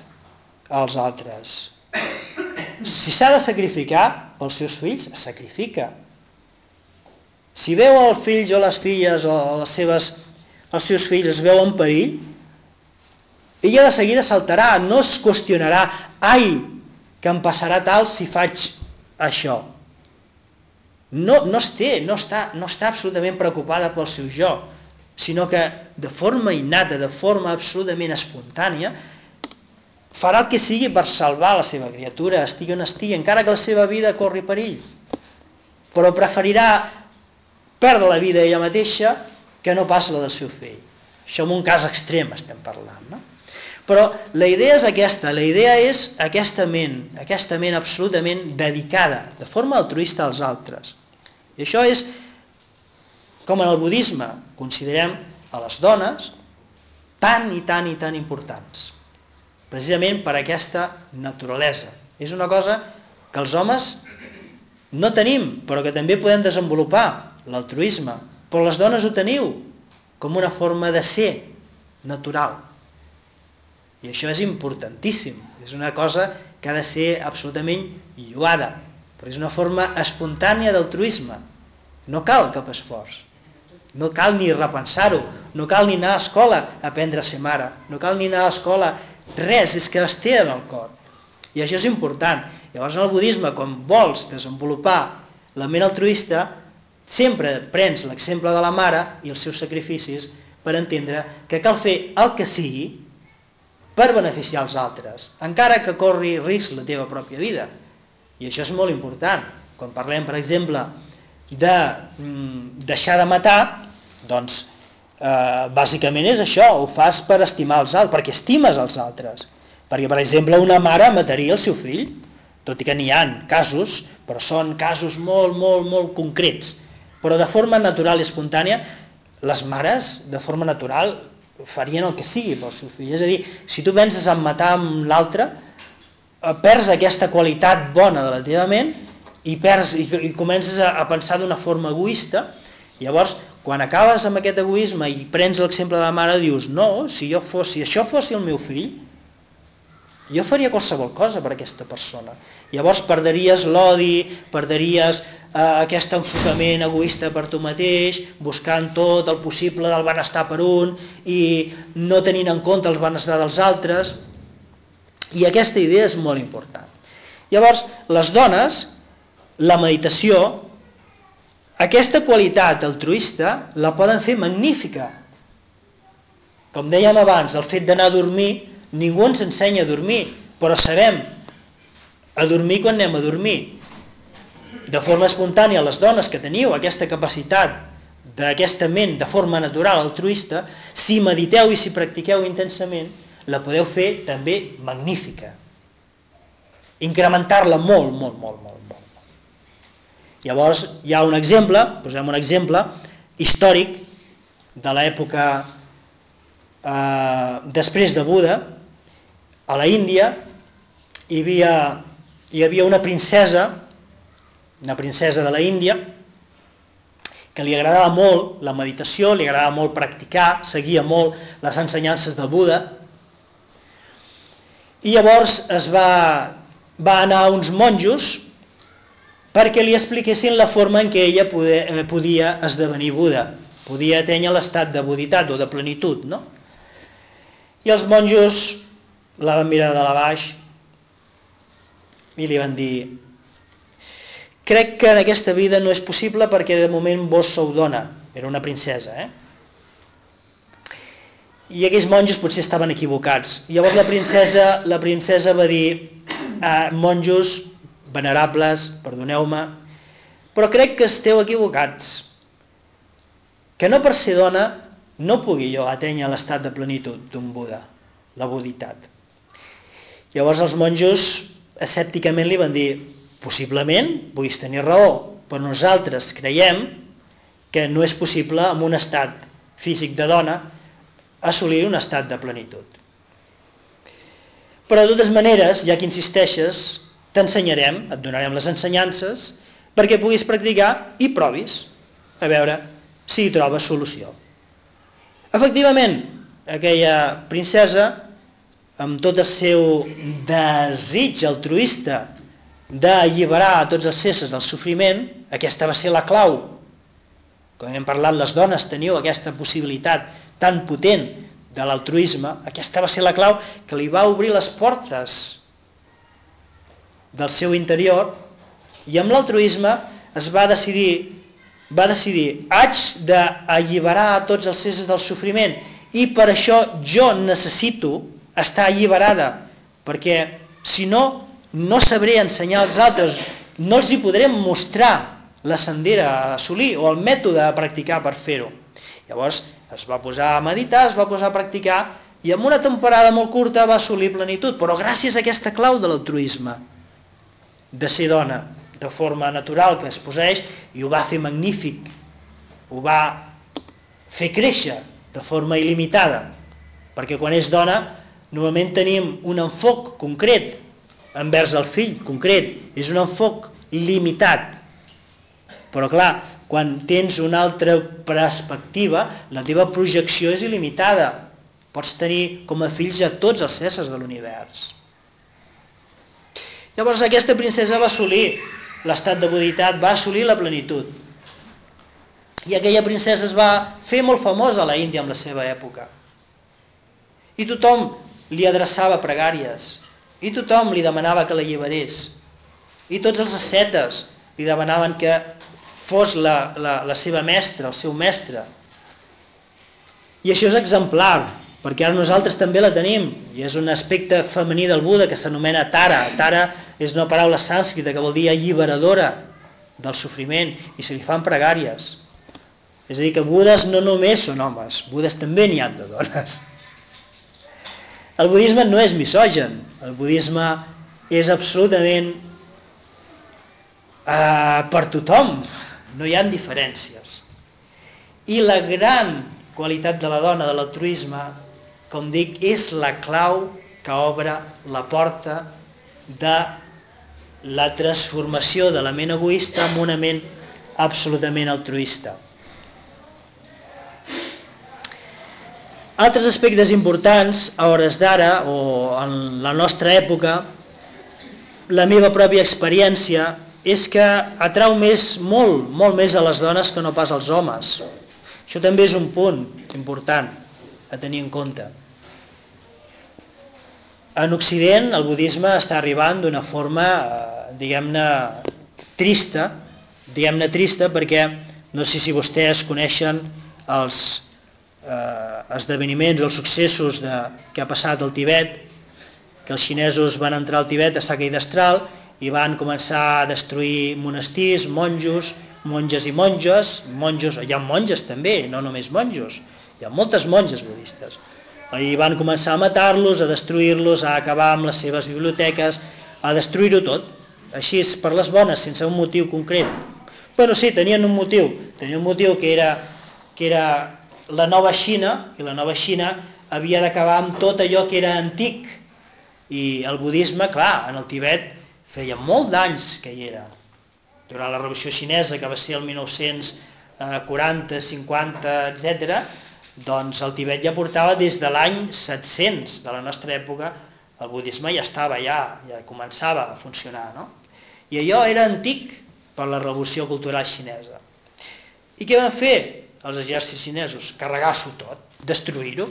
als altres. Si s'ha de sacrificar pels seus fills, es sacrifica. Si veu els fills o les filles o les seves, els seus fills es veu en perill, ella de seguida saltarà, no es qüestionarà, ai, que em passarà tal si faig això. No, no, es té, no, està, no està absolutament preocupada pel seu jo, sinó que de forma innata, de forma absolutament espontània, farà el que sigui per salvar la seva criatura, estigui on estigui, encara que la seva vida corri perill. Però preferirà perdre la vida ella mateixa que no pas la del seu fill. Això en un cas extrem estem parlant, no? Però la idea és aquesta, la idea és aquesta ment, aquesta ment absolutament dedicada, de forma altruista als altres. I això és, com en el budisme, considerem a les dones tan i tan i tan importants precisament per aquesta naturalesa. És una cosa que els homes no tenim, però que també podem desenvolupar, l'altruisme. Però les dones ho teniu, com una forma de ser natural. I això és importantíssim. És una cosa que ha de ser absolutament lluada, però és una forma espontània d'altruisme. No cal cap esforç. No cal ni repensar-ho, no cal ni anar a escola a aprendre a ser mare, no cal ni anar a escola Res, és que es té en el cor. I això és important. Llavors en el budisme, quan vols desenvolupar la ment altruista, sempre prens l'exemple de la mare i els seus sacrificis per entendre que cal fer el que sigui per beneficiar els altres, encara que corri risc la teva pròpia vida. I això és molt important. Quan parlem, per exemple, de mm, deixar de matar, doncs eh, bàsicament és això, ho fas per estimar els altres, perquè estimes els altres. Perquè, per exemple, una mare mataria el seu fill, tot i que n'hi han casos, però són casos molt, molt, molt concrets. Però de forma natural i espontània, les mares, de forma natural, farien el que sigui pel seu fill. És a dir, si tu penses en matar amb l'altre, eh, perds aquesta qualitat bona de la teva ment i, perds, i, i comences a, a pensar d'una forma egoista, llavors quan acabes amb aquest egoisme i prens l'exemple de la mare, dius, no, si, jo fos, si això fos el meu fill, jo faria qualsevol cosa per aquesta persona. Llavors perderies l'odi, perderies eh, aquest enfocament egoista per tu mateix, buscant tot el possible del benestar per un i no tenint en compte el benestar dels altres. I aquesta idea és molt important. Llavors, les dones, la meditació aquesta qualitat altruista la poden fer magnífica. Com dèiem abans, el fet d'anar a dormir, ningú ens ensenya a dormir, però sabem a dormir quan anem a dormir. De forma espontània, les dones que teniu aquesta capacitat d'aquesta ment de forma natural, altruista, si mediteu i si practiqueu intensament, la podeu fer també magnífica. Incrementar-la molt, molt, molt, molt, molt. Llavors, hi ha un exemple, posem un exemple històric de l'època eh, després de Buda, a la Índia hi havia, hi havia una princesa, una princesa de la Índia, que li agradava molt la meditació, li agradava molt practicar, seguia molt les ensenyances de Buda, i llavors es va, va anar a uns monjos perquè li expliquessin la forma en què ella poder, eh, podia esdevenir Buda, podia tenir l'estat de buditat o de plenitud, no? I els monjos la van mirar de la baix i li van dir crec que en aquesta vida no és possible perquè de moment vos sou dona. Era una princesa eh? i aquells monjos potser estaven equivocats. Llavors la princesa, la princesa va dir ah, monjos venerables, perdoneu-me però crec que esteu equivocats. Que no per ser dona no pugui jo atènyer l'estat de plenitud d'un Buda, la buditat. Llavors els monjos escèpticament li van dir possiblement puguis tenir raó, però nosaltres creiem que no és possible en un estat físic de dona assolir un estat de plenitud. Però de totes maneres, ja que insisteixes, t'ensenyarem, et donarem les ensenyances perquè puguis practicar i provis a veure si hi trobes solució. Efectivament, aquella princesa amb tot el seu desig altruista d'alliberar a tots els éssers del sofriment, aquesta va ser la clau. Com hem parlat, les dones teniu aquesta possibilitat tan potent de l'altruisme, aquesta va ser la clau que li va obrir les portes del seu interior i amb l'altruisme es va decidir va decidir haig d'alliberar a tots els éssers del sofriment i per això jo necessito està alliberada, perquè si no, no sabré ensenyar als altres, no els hi podrem mostrar la sendera a assolir o el mètode a practicar per fer-ho. Llavors es va posar a meditar, es va posar a practicar i en una temporada molt curta va assolir plenitud, però gràcies a aquesta clau de l'altruisme, de ser dona, de forma natural que es poseix, i ho va fer magnífic, ho va fer créixer de forma il·limitada, perquè quan és dona Normalment tenim un enfoc concret envers el fill, concret, és un enfoc limitat. Però clar, quan tens una altra perspectiva, la teva projecció és il·limitada. Pots tenir com a fills a tots els éssers de l'univers. Llavors aquesta princesa va assolir l'estat de buditat, va assolir la plenitud. I aquella princesa es va fer molt famosa a la Índia en la seva època. I tothom li adreçava pregàries i tothom li demanava que l'alliberés. I tots els ascetes li demanaven que fos la, la, la seva mestra, el seu mestre. I això és exemplar perquè ara nosaltres també la tenim i és un aspecte femení del Buda que s'anomena Tara. Tara és una paraula sànscrita que vol dir alliberadora del sofriment i se li fan pregàries. És a dir que Budes no només són homes Budes també n'hi ha de dones el budisme no és misogen, el budisme és absolutament eh, per tothom, no hi ha diferències. I la gran qualitat de la dona, de l'altruisme, com dic, és la clau que obre la porta de la transformació de la ment egoista en una ment absolutament altruista. Altres aspectes importants a hores d'ara o en la nostra època, la meva pròpia experiència és que atrau més, molt, molt més a les dones que no pas als homes. Això també és un punt important a tenir en compte. En Occident el budisme està arribant d'una forma, eh, diguem-ne, trista, diguem-ne trista perquè no sé si vostès coneixen els eh, esdeveniments, els successos de, que ha passat al Tibet, que els xinesos van entrar al Tibet a Sakai d'Astral i van començar a destruir monestirs, monjos, monges i monges, monjos, hi ha monges també, no només monjos, hi ha moltes monges budistes. I van començar a matar-los, a destruir-los, a acabar amb les seves biblioteques, a destruir-ho tot, així per les bones, sense un motiu concret. Però sí, tenien un motiu, tenien un motiu que era, que era la nova Xina, i la nova Xina havia d'acabar amb tot allò que era antic, i el budisme, clar, en el Tibet feia molt d'anys que hi era. Durant la revolució xinesa, que va ser el 1940, 50, etc., doncs el Tibet ja portava des de l'any 700 de la nostra època, el budisme ja estava, ja, ja començava a funcionar, no? I allò era antic per la revolució cultural xinesa. I què van fer els exèrcits xinesos? Carregar-s'ho tot, destruir-ho,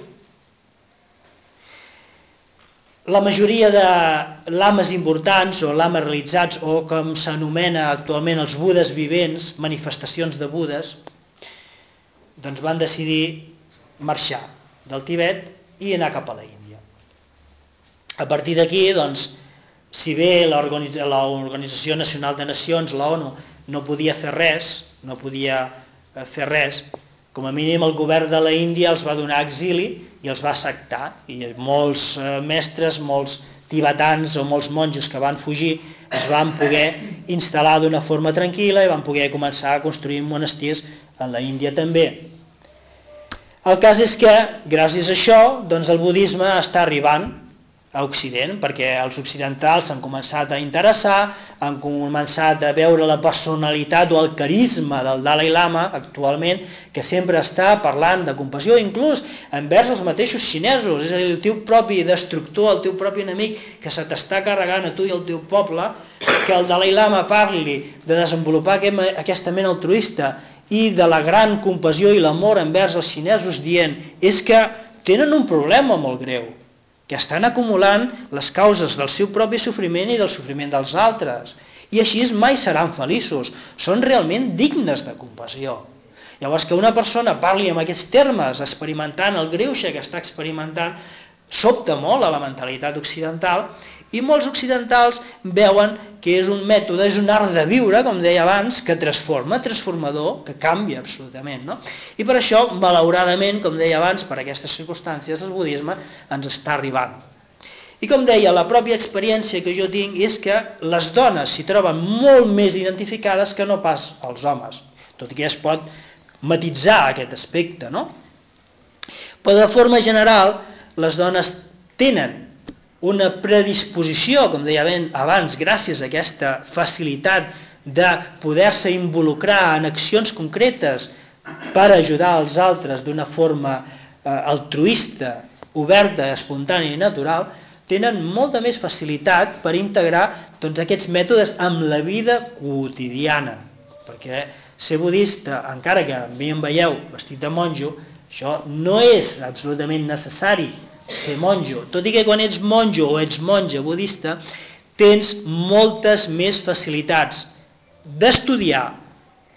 la majoria de lames importants o lames realitzats o com s'anomena actualment els budes vivents, manifestacions de budes, doncs van decidir marxar del Tibet i anar cap a la Índia. A partir d'aquí, doncs, si bé l'Organització Nacional de Nacions, la ONU, no podia fer res, no podia fer res, com a mínim el govern de la Índia els va donar exili i els va acceptar i molts eh, mestres, molts tibetans o molts monjos que van fugir es van poder instal·lar d'una forma tranquil·la i van poder començar a construir monestirs en la Índia també. El cas és que, gràcies a això, doncs el budisme està arribant a Occident, perquè els occidentals s'han començat a interessar, han començat a veure la personalitat o el carisma del Dalai Lama actualment, que sempre està parlant de compassió, inclús envers els mateixos xinesos, és a dir, el teu propi destructor, el teu propi enemic, que se t'està carregant a tu i al teu poble, que el Dalai Lama parli de desenvolupar aquesta ment altruista i de la gran compassió i l'amor envers els xinesos dient és que tenen un problema molt greu que estan acumulant les causes del seu propi sofriment i del sofriment dels altres. I així mai seran feliços, són realment dignes de compassió. Llavors, que una persona parli en aquests termes, experimentant el greuge que està experimentant, sobta molt a la mentalitat occidental i molts occidentals veuen que és un mètode, és un art de viure, com deia abans, que transforma, transformador, que canvia absolutament. No? I per això, malauradament, com deia abans, per aquestes circumstàncies, el budisme ens està arribant. I com deia, la pròpia experiència que jo tinc és que les dones s'hi troben molt més identificades que no pas els homes, tot i que es pot matitzar aquest aspecte, no? Però de forma general, les dones tenen una predisposició, com deia abans, gràcies a aquesta facilitat de poder-se involucrar en accions concretes per ajudar els altres d'una forma eh, altruista, oberta, espontània i natural, tenen molta més facilitat per integrar tots aquests mètodes amb la vida quotidiana. Perquè ser budista, encara que a mi em veieu vestit de monjo, això no és absolutament necessari ser monjo. Tot i que quan ets monjo o ets monja budista, tens moltes més facilitats d'estudiar,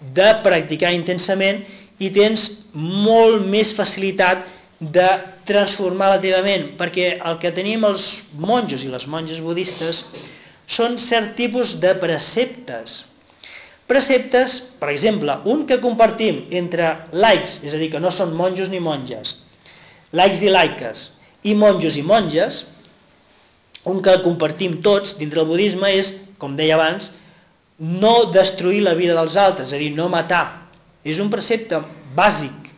de practicar intensament i tens molt més facilitat de transformar la teva ment, perquè el que tenim els monjos i les monges budistes són cert tipus de preceptes. Preceptes, per exemple, un que compartim entre laics, és a dir, que no són monjos ni monges, laics i laiques, i monjos i monges, un que compartim tots dintre del budisme és, com deia abans, no destruir la vida dels altres, és a dir, no matar. És un precepte bàsic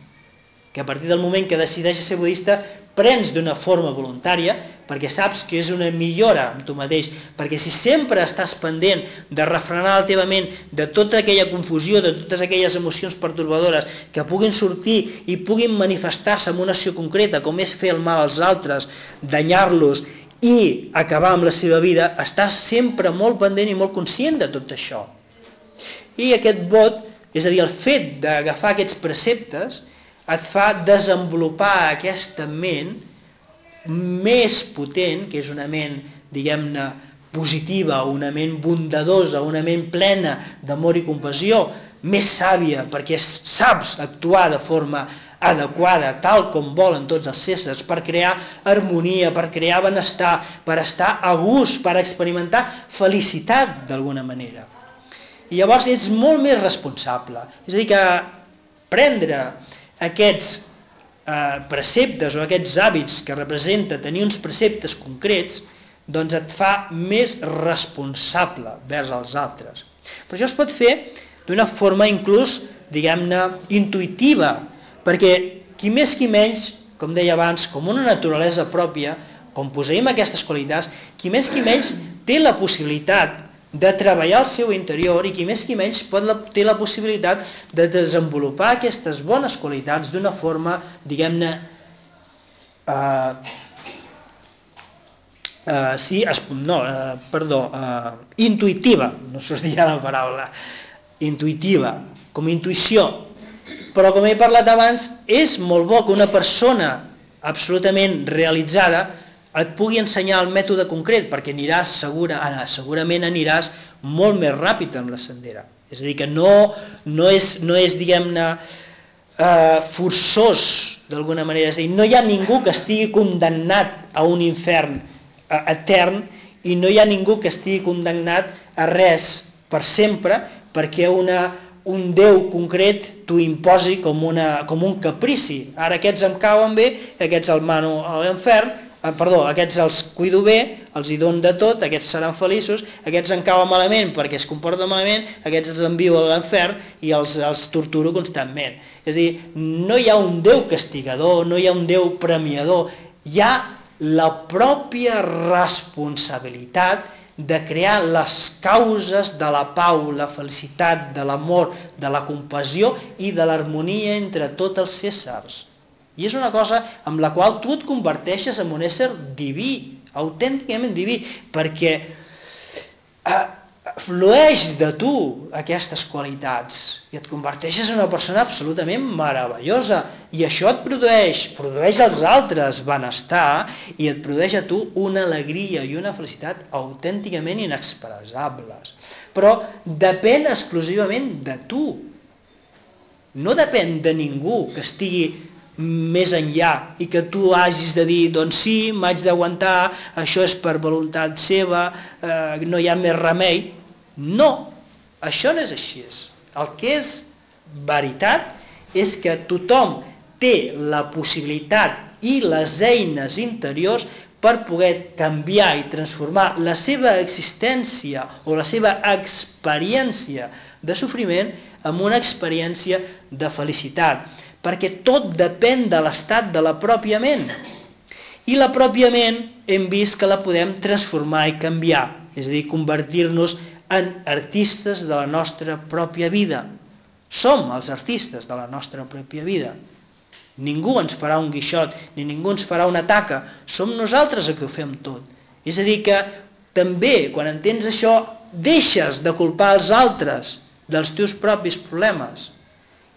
que a partir del moment que decideixes ser budista prens d'una forma voluntària perquè saps que és una millora amb tu mateix, perquè si sempre estàs pendent de refrenar la teva ment de tota aquella confusió, de totes aquelles emocions pertorbadores que puguin sortir i puguin manifestar-se en una acció concreta, com és fer el mal als altres, danyar-los i acabar amb la seva vida, estàs sempre molt pendent i molt conscient de tot això. I aquest vot, és a dir, el fet d'agafar aquests preceptes, et fa desenvolupar aquesta ment més potent, que és una ment, diguem-ne, positiva, una ment bondadosa, una ment plena d'amor i compassió, més sàvia, perquè saps actuar de forma adequada, tal com volen tots els éssers, per crear harmonia, per crear benestar, per estar a gust, per experimentar felicitat d'alguna manera. I llavors ets molt més responsable. És a dir, que prendre aquests eh, preceptes o aquests hàbits que representa tenir uns preceptes concrets, doncs et fa més responsable vers els altres. Però això es pot fer d'una forma inclús, diguem-ne, intuïtiva, perquè qui més qui menys, com deia abans, com una naturalesa pròpia, com posseïm aquestes qualitats, qui més qui menys té la possibilitat de treballar el seu interior i qui més qui menys pot la, té la possibilitat de desenvolupar aquestes bones qualitats d'una forma, diguem-ne, eh, eh, sí, es, no, eh, perdó, eh, intuïtiva, no sortia la paraula, intuïtiva, com intuïció. Però com he parlat abans, és molt bo que una persona absolutament realitzada et pugui ensenyar el mètode concret, perquè aniràs segura, ara, segurament aniràs molt més ràpid amb la sendera. És a dir, que no, no és, no és diguem-ne, eh, forçós, d'alguna manera. És a dir, no hi ha ningú que estigui condemnat a un infern eh, etern i no hi ha ningú que estigui condemnat a res per sempre perquè una, un Déu concret t'ho imposi com, una, com un caprici. Ara aquests em cauen bé, aquests el mano a l'infern, eh, perdó, aquests els cuido bé, els hi dono de tot, aquests seran feliços, aquests en cauen malament perquè es comporten malament, aquests els envio a l'infern i els, els torturo constantment. És a dir, no hi ha un Déu castigador, no hi ha un Déu premiador, hi ha la pròpia responsabilitat de crear les causes de la pau, la felicitat, de l'amor, de la compassió i de l'harmonia entre tots els éssers. I és una cosa amb la qual tu et converteixes en un ésser diví, autènticament diví, perquè eh, flueix de tu aquestes qualitats i et converteixes en una persona absolutament meravellosa i això et produeix, produeix als altres benestar i et produeix a tu una alegria i una felicitat autènticament inexpressables. Però depèn exclusivament de tu. No depèn de ningú que estigui més enllà i que tu hagis de dir doncs sí, m'haig d'aguantar, això és per voluntat seva, eh, no hi ha més remei. No, això no és així. El que és veritat és que tothom té la possibilitat i les eines interiors per poder canviar i transformar la seva existència o la seva experiència de sofriment en una experiència de felicitat perquè tot depèn de l'estat de la pròpia ment. I la pròpia ment hem vist que la podem transformar i canviar, és a dir, convertir-nos en artistes de la nostra pròpia vida. Som els artistes de la nostra pròpia vida. Ningú ens farà un guixot, ni ningú ens farà una taca, som nosaltres els que ho fem tot. És a dir, que també, quan entens això, deixes de culpar els altres dels teus propis problemes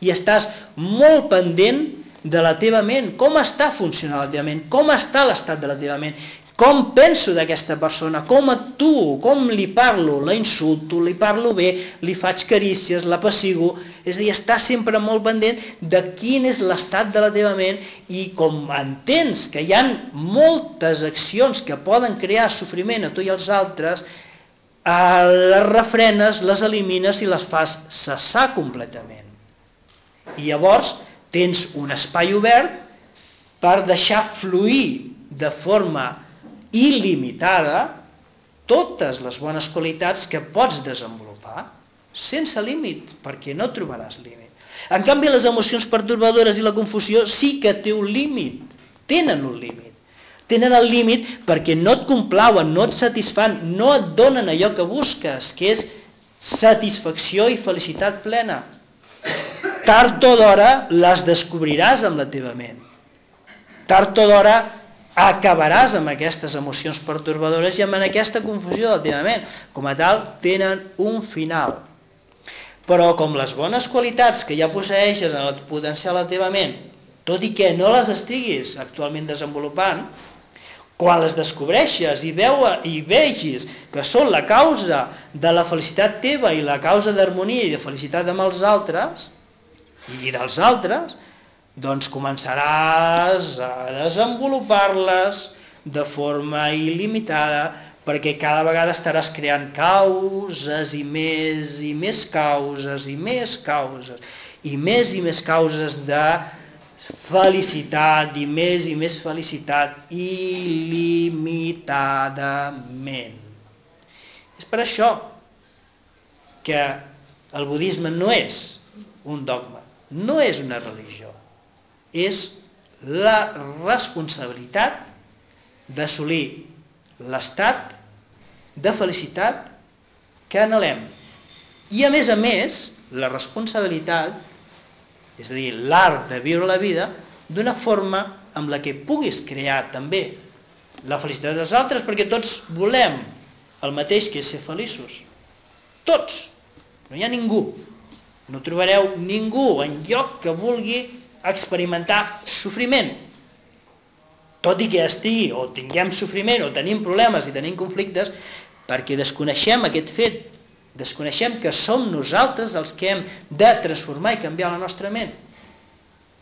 i estàs molt pendent de la teva ment, com està funcionant la teva ment, com està l'estat de la teva ment, com penso d'aquesta persona, com actuo, com li parlo, la insulto, li parlo bé, li faig carícies, la passigo, és a dir, està sempre molt pendent de quin és l'estat de la teva ment i com entens que hi han moltes accions que poden crear sofriment a tu i als altres, eh, les refrenes, les elimines i les fas cessar completament. I llavors tens un espai obert per deixar fluir de forma il·limitada totes les bones qualitats que pots desenvolupar sense límit, perquè no trobaràs límit. En canvi, les emocions pertorbadores i la confusió sí que té un límit, tenen un límit. Tenen el límit perquè no et complauen, no et satisfan, no et donen allò que busques, que és satisfacció i felicitat plena tard o d'hora les descobriràs amb la teva ment. Tard o d'hora acabaràs amb aquestes emocions pertorbadores i amb aquesta confusió de la teva ment. Com a tal, tenen un final. Però com les bones qualitats que ja posseixes en el potencial de la teva ment, tot i que no les estiguis actualment desenvolupant, quan les descobreixes i, veu, i vegis que són la causa de la felicitat teva i la causa d'harmonia i de felicitat amb els altres, i dels altres, doncs començaràs a desenvolupar-les de forma il·limitada perquè cada vegada estaràs creant causes i més i més causes i més causes i més i més causes de felicitat i més i més felicitat il·limitadament. És per això que el budisme no és un dogma, no és una religió, és la responsabilitat d'assolir l'estat de felicitat que anhelem. I a més a més, la responsabilitat, és a dir, l'art de viure la vida, d'una forma amb la que puguis crear també la felicitat dels altres, perquè tots volem el mateix que és ser feliços. Tots. No hi ha ningú. No trobareu ningú en lloc que vulgui experimentar sofriment. Tot i que estigui o tinguem sofriment o tenim problemes i tenim conflictes, perquè desconeixem aquest fet, desconeixem que som nosaltres els que hem de transformar i canviar la nostra ment.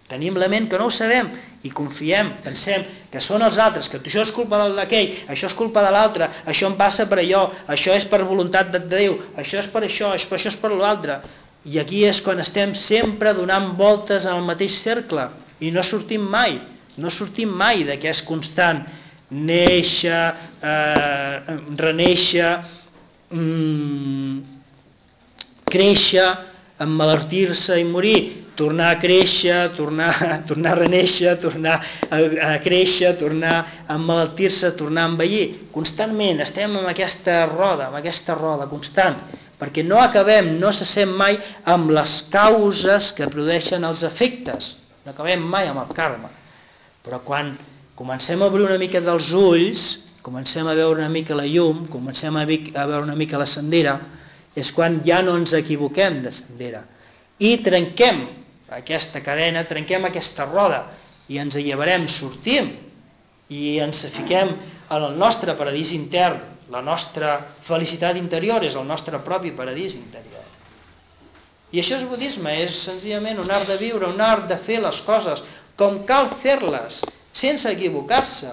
Tenim la ment que no ho sabem i confiem, pensem que són els altres, que això és culpa d'aquell, això és culpa de l'altre, això em passa per allò, això és per voluntat de Déu, això és per això, això, és per l'altre. I aquí és quan estem sempre donant voltes al mateix cercle. I no sortim mai, no sortim mai d'aquest constant néixer, eh, reneixer, mm, créixer, emmalaltir-se i morir, tornar a créixer, tornar, tornar a reneixer, tornar a, a créixer, tornar a emmalaltir-se, tornar a envellir. Constantment estem en aquesta roda, en aquesta roda constant, perquè no acabem, no cessem mai amb les causes que produeixen els efectes, no acabem mai amb el karma. Però quan comencem a obrir una mica dels ulls, comencem a veure una mica la llum, comencem a veure una mica la sendera, és quan ja no ens equivoquem de sendera. I trenquem aquesta cadena, trenquem aquesta roda i ens llevarem, sortim i ens fiquem en el nostre paradís intern, la nostra felicitat interior és el nostre propi paradís interior. I això és budisme, és senzillament un art de viure, un art de fer les coses com cal fer-les, sense equivocar-se,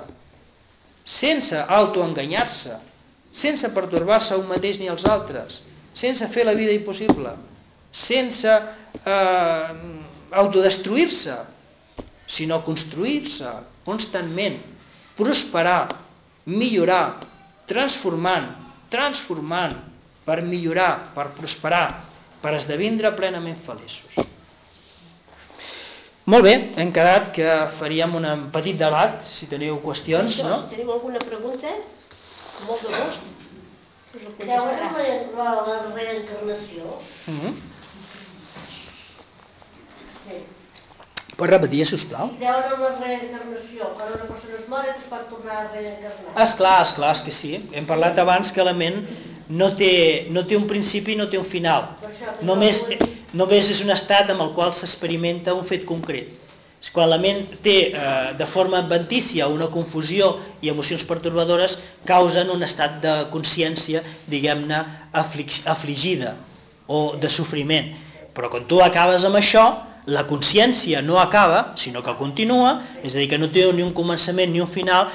sense autoenganyar-se, sense pertorbar-se un mateix ni els altres, sense fer la vida impossible, sense eh, autodestruir-se, sinó construir-se constantment, prosperar, millorar, transformant, transformant, per millorar, per prosperar, per esdevindre plenament feliços. Molt bé, hem quedat que faríem un petit debat, si teniu qüestions, no?
Si teniu alguna pregunta, molt de gust.
Creuen en la reencarnació?
Mm -hmm. Pots repetir, sisplau?
Creuen en la reencarnació? Quan una persona es mor es pot tornar a reencarnar?
Esclar, esclar, és que sí. Hem parlat abans que la ment no té, no té un principi i no té un final.
Això
Només, només és un estat amb el qual s'experimenta un fet concret. És quan la ment té eh, de forma adventícia una confusió i emocions pertorbadores causen un estat de consciència, diguem-ne, aflig afligida o de sofriment. Però quan tu acabes amb això, la consciència no acaba, sinó que continua, és a dir, que no té ni un començament ni un final,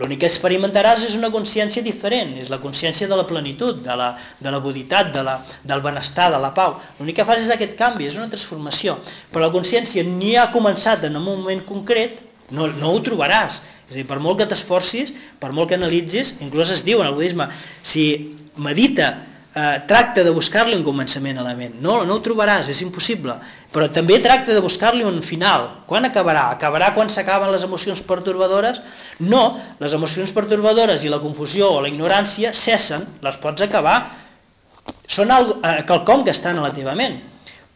l'únic que experimentaràs és una consciència diferent, és la consciència de la plenitud, de la, de la buditat, de la, del benestar, de la pau. L'únic que fas és aquest canvi, és una transformació. Però la consciència ni ha començat en un moment concret, no, no ho trobaràs. És a dir, per molt que t'esforcis, per molt que analitzis, inclús es diu en el budisme, si medita eh, tracta de buscar-li un començament a la ment. No, no ho trobaràs, és impossible. Però també tracta de buscar-li un final. Quan acabarà? Acabarà quan s'acaben les emocions pertorbadores? No, les emocions pertorbadores i la confusió o la ignorància cessen, les pots acabar. Són algo, eh, quelcom que estan a la teva ment.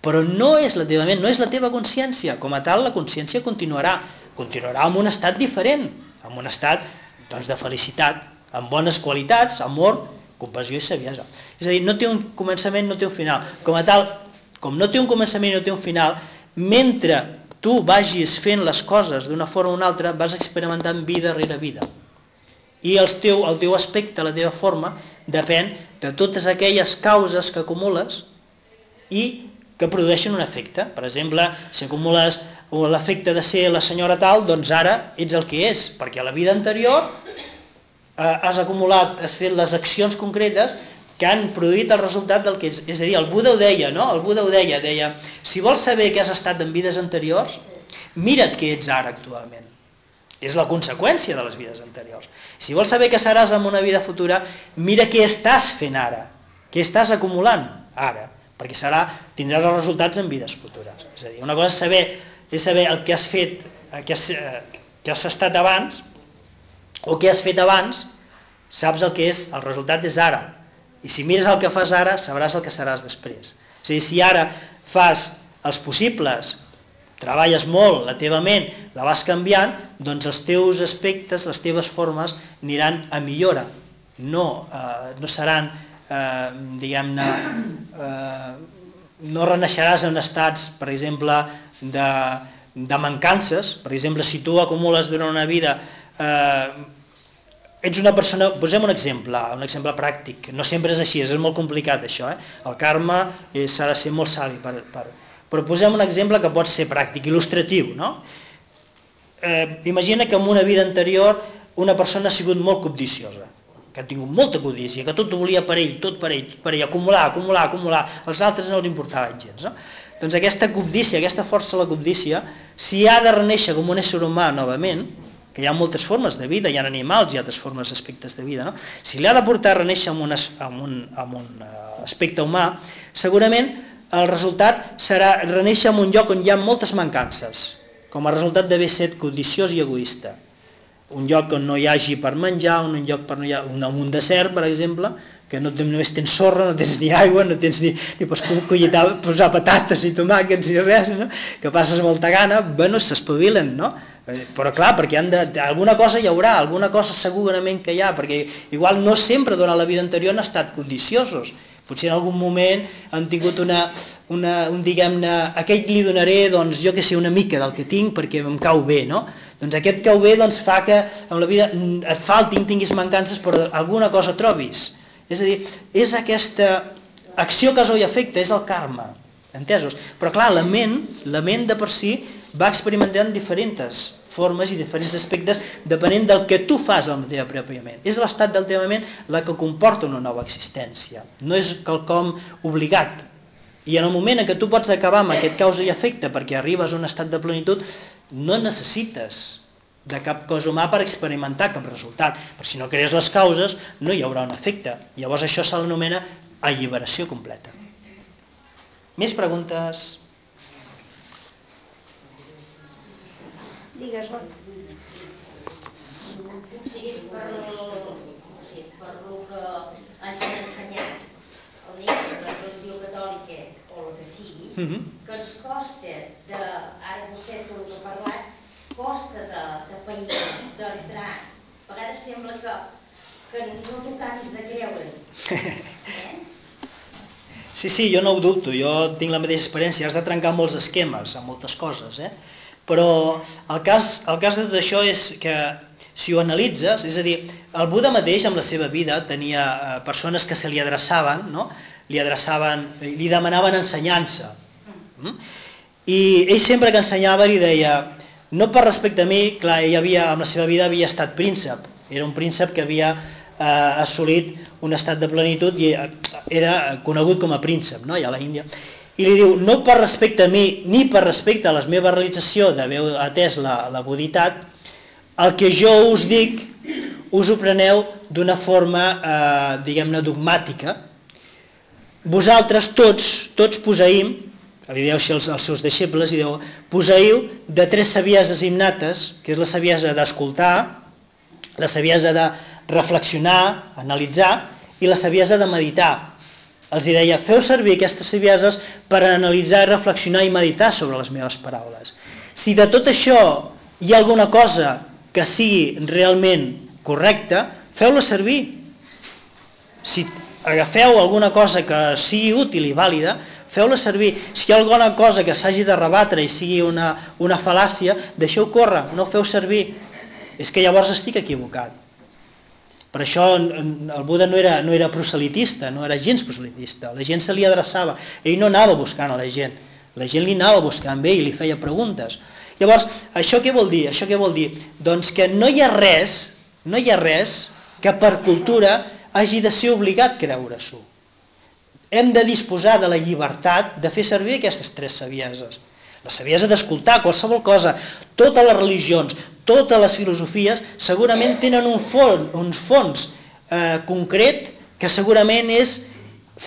Però no és la teva ment, no és la teva consciència. Com a tal, la consciència continuarà. Continuarà en un estat diferent, en un estat doncs, de felicitat, amb bones qualitats, amor, compassió i saviesa. És a dir, no té un començament, no té un final. Com a tal, com no té un començament i no té un final, mentre tu vagis fent les coses d'una forma o una altra, vas experimentant vida rere vida. I el teu, el teu aspecte, la teva forma, depèn de totes aquelles causes que acumules i que produeixen un efecte. Per exemple, si acumules l'efecte de ser la senyora tal, doncs ara ets el que és, perquè a la vida anterior has acumulat, has fet les accions concretes que han produït el resultat del que és. És a dir, el Buda ho deia, no? El Buda ho deia, deia, si vols saber què has estat en vides anteriors, mira't què ets ara actualment. És la conseqüència de les vides anteriors. Si vols saber què seràs en una vida futura, mira què estàs fent ara, què estàs acumulant ara, perquè serà, tindràs els resultats en vides futures. És a dir, una cosa és saber, és saber el que has fet, el que has, eh, que has estat abans, o què has fet abans, saps el que és, el resultat és ara. I si mires el que fas ara, sabràs el que seràs després. És a dir, si ara fas els possibles, treballes molt, la teva ment la vas canviant, doncs els teus aspectes, les teves formes aniran a millora. No, eh, no seran, eh, diguem-ne, eh, no reneixeràs en estats, per exemple, de, de mancances. Per exemple, si tu acumules durant una vida eh, ets una persona, posem un exemple, un exemple pràctic, no sempre és així, és molt complicat això, eh? el karma s'ha de ser molt savi, per, per, però posem un exemple que pot ser pràctic, il·lustratiu, no? Eh, imagina que en una vida anterior una persona ha sigut molt cobdiciosa, que ha tingut molta codícia, que tot ho volia per ell, tot per ell, per ell, acumular, acumular, acumular, els altres no els importava gens, no? Doncs aquesta cobdícia, aquesta força de la cobdícia, si ha de reneixer com un ésser humà novament, que hi ha moltes formes de vida, hi ha animals, hi ha altres formes, aspectes de vida, no? si li ha de portar a reneixer amb un, amb un, amb un uh, aspecte humà, segurament el resultat serà reneixer en un lloc on hi ha moltes mancances, com a resultat d'haver set codiciós i egoista. Un lloc on no hi hagi per menjar, un lloc per no hi ha, un, un desert, per exemple, que no només tens sorra, no tens ni aigua, no tens ni, ni pots collitar, posar patates i tomàquets i res, no? que passes molta gana, bueno, s'espavilen, no? Eh, però clar, perquè han de, alguna cosa hi haurà, alguna cosa segurament que hi ha, perquè igual no sempre durant la vida anterior han estat condiciosos, potser en algun moment han tingut una, una un diguem-ne, aquest li donaré, doncs jo que sé, una mica del que tinc perquè em cau bé, no? Doncs aquest cau bé doncs, fa que en la vida et faltin, tinguis mancances, però alguna cosa trobis. És a dir, és aquesta acció causa i efecte, és el karma, entesos? Però clar, la ment, la ment de per si va experimentant diferents formes i diferents aspectes depenent del que tu fas amb el teu pròpiament. És l'estat del teu ment la que comporta una nova existència. No és quelcom obligat. I en el moment en què tu pots acabar amb aquest causa i efecte perquè arribes a un estat de plenitud, no necessites de cap cosa humà per experimentar cap resultat. Però si no crees les causes, no hi haurà un efecte. Llavors això se l'anomena alliberació completa. Més preguntes?
Digues, va.
Sí, per lo, sí, per lo que ens han ensenyat el nens de la religió catòlica o el que sigui,
Mm -hmm.
que ens costa de, ara vostè tot el que ha parlat, costa de, de pair, d'entrar. A vegades sembla que, que no t'ho acabis de creure. Eh?
Sí, sí, jo no ho dubto, jo tinc la mateixa experiència, has de trencar molts esquemes amb moltes coses, eh? Però el cas, el cas de tot això és que si ho analitzes, és a dir, el Buda mateix amb la seva vida tenia eh, persones que se li adreçaven, no? li adreçaven, li demanaven ensenyança. Mm? I ell sempre que ensenyava li deia, no per respecte a mi, clar, ell havia, amb la seva vida havia estat príncep, era un príncep que havia eh, assolit un estat de plenitud i eh, era conegut com a príncep, no?, allà a la Índia i li diu, no per respecte a mi ni per respecte a la meva realització d'haver atès la, la buditat, el que jo us dic us ho preneu d'una forma, eh, diguem-ne, dogmàtica. Vosaltres tots, tots posaïm, li dieu als, als seus deixebles, i diu, posaiu de tres savieses innates, que és la saviesa d'escoltar, la saviesa de reflexionar, analitzar, i la saviesa de meditar. Els deia, feu servir aquestes savieses per analitzar, reflexionar i meditar sobre les meves paraules. Si de tot això hi ha alguna cosa que sigui realment correcta, feu-la servir. Si agafeu alguna cosa que sigui útil i vàlida, feu-la servir. Si hi ha alguna cosa que s'hagi de rebatre i sigui una, una fal·làcia, deixeu córrer, no feu servir. És que llavors estic equivocat. Per això el Buda no era, no era proselitista, no era gens proselitista. La gent se li adreçava. Ell no anava buscant a la gent. La gent li anava buscant bé i li feia preguntes. Llavors, això què vol dir? Això què vol dir? Doncs que no hi ha res, no hi ha res que per cultura hagi de ser obligat creure-s'ho. Hem de disposar de la llibertat de fer servir aquestes tres savieses. La saviesa d'escoltar qualsevol cosa, totes les religions, totes les filosofies, segurament tenen un fons, un fons eh, concret que segurament és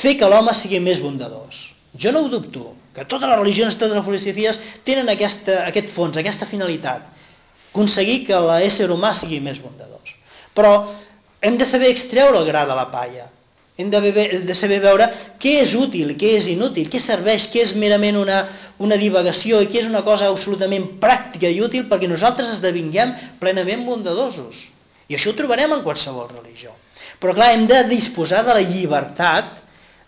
fer que l'home sigui més bondadós. Jo no ho dubto, que totes les religions, totes les filosofies tenen aquesta, aquest fons, aquesta finalitat, aconseguir que l'ésser humà sigui més bondadós. Però hem de saber extreure el gra de la palla, hem de, beber, de saber veure què és útil, què és inútil, què serveix, què és merament una, una divagació i què és una cosa absolutament pràctica i útil perquè nosaltres esdevinguem plenament bondadosos. I això ho trobarem en qualsevol religió. Però clar, hem de disposar de la llibertat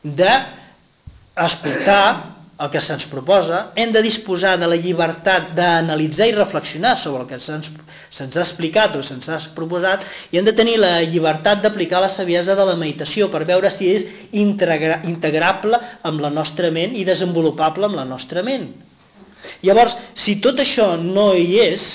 d'escoltar el que se'ns proposa, hem de disposar de la llibertat d'analitzar i reflexionar sobre el que se'ns se ha explicat o se'ns ha proposat i hem de tenir la llibertat d'aplicar la saviesa de la meditació per veure si és integra integrable amb la nostra ment i desenvolupable amb la nostra ment. Llavors, si tot això no hi és,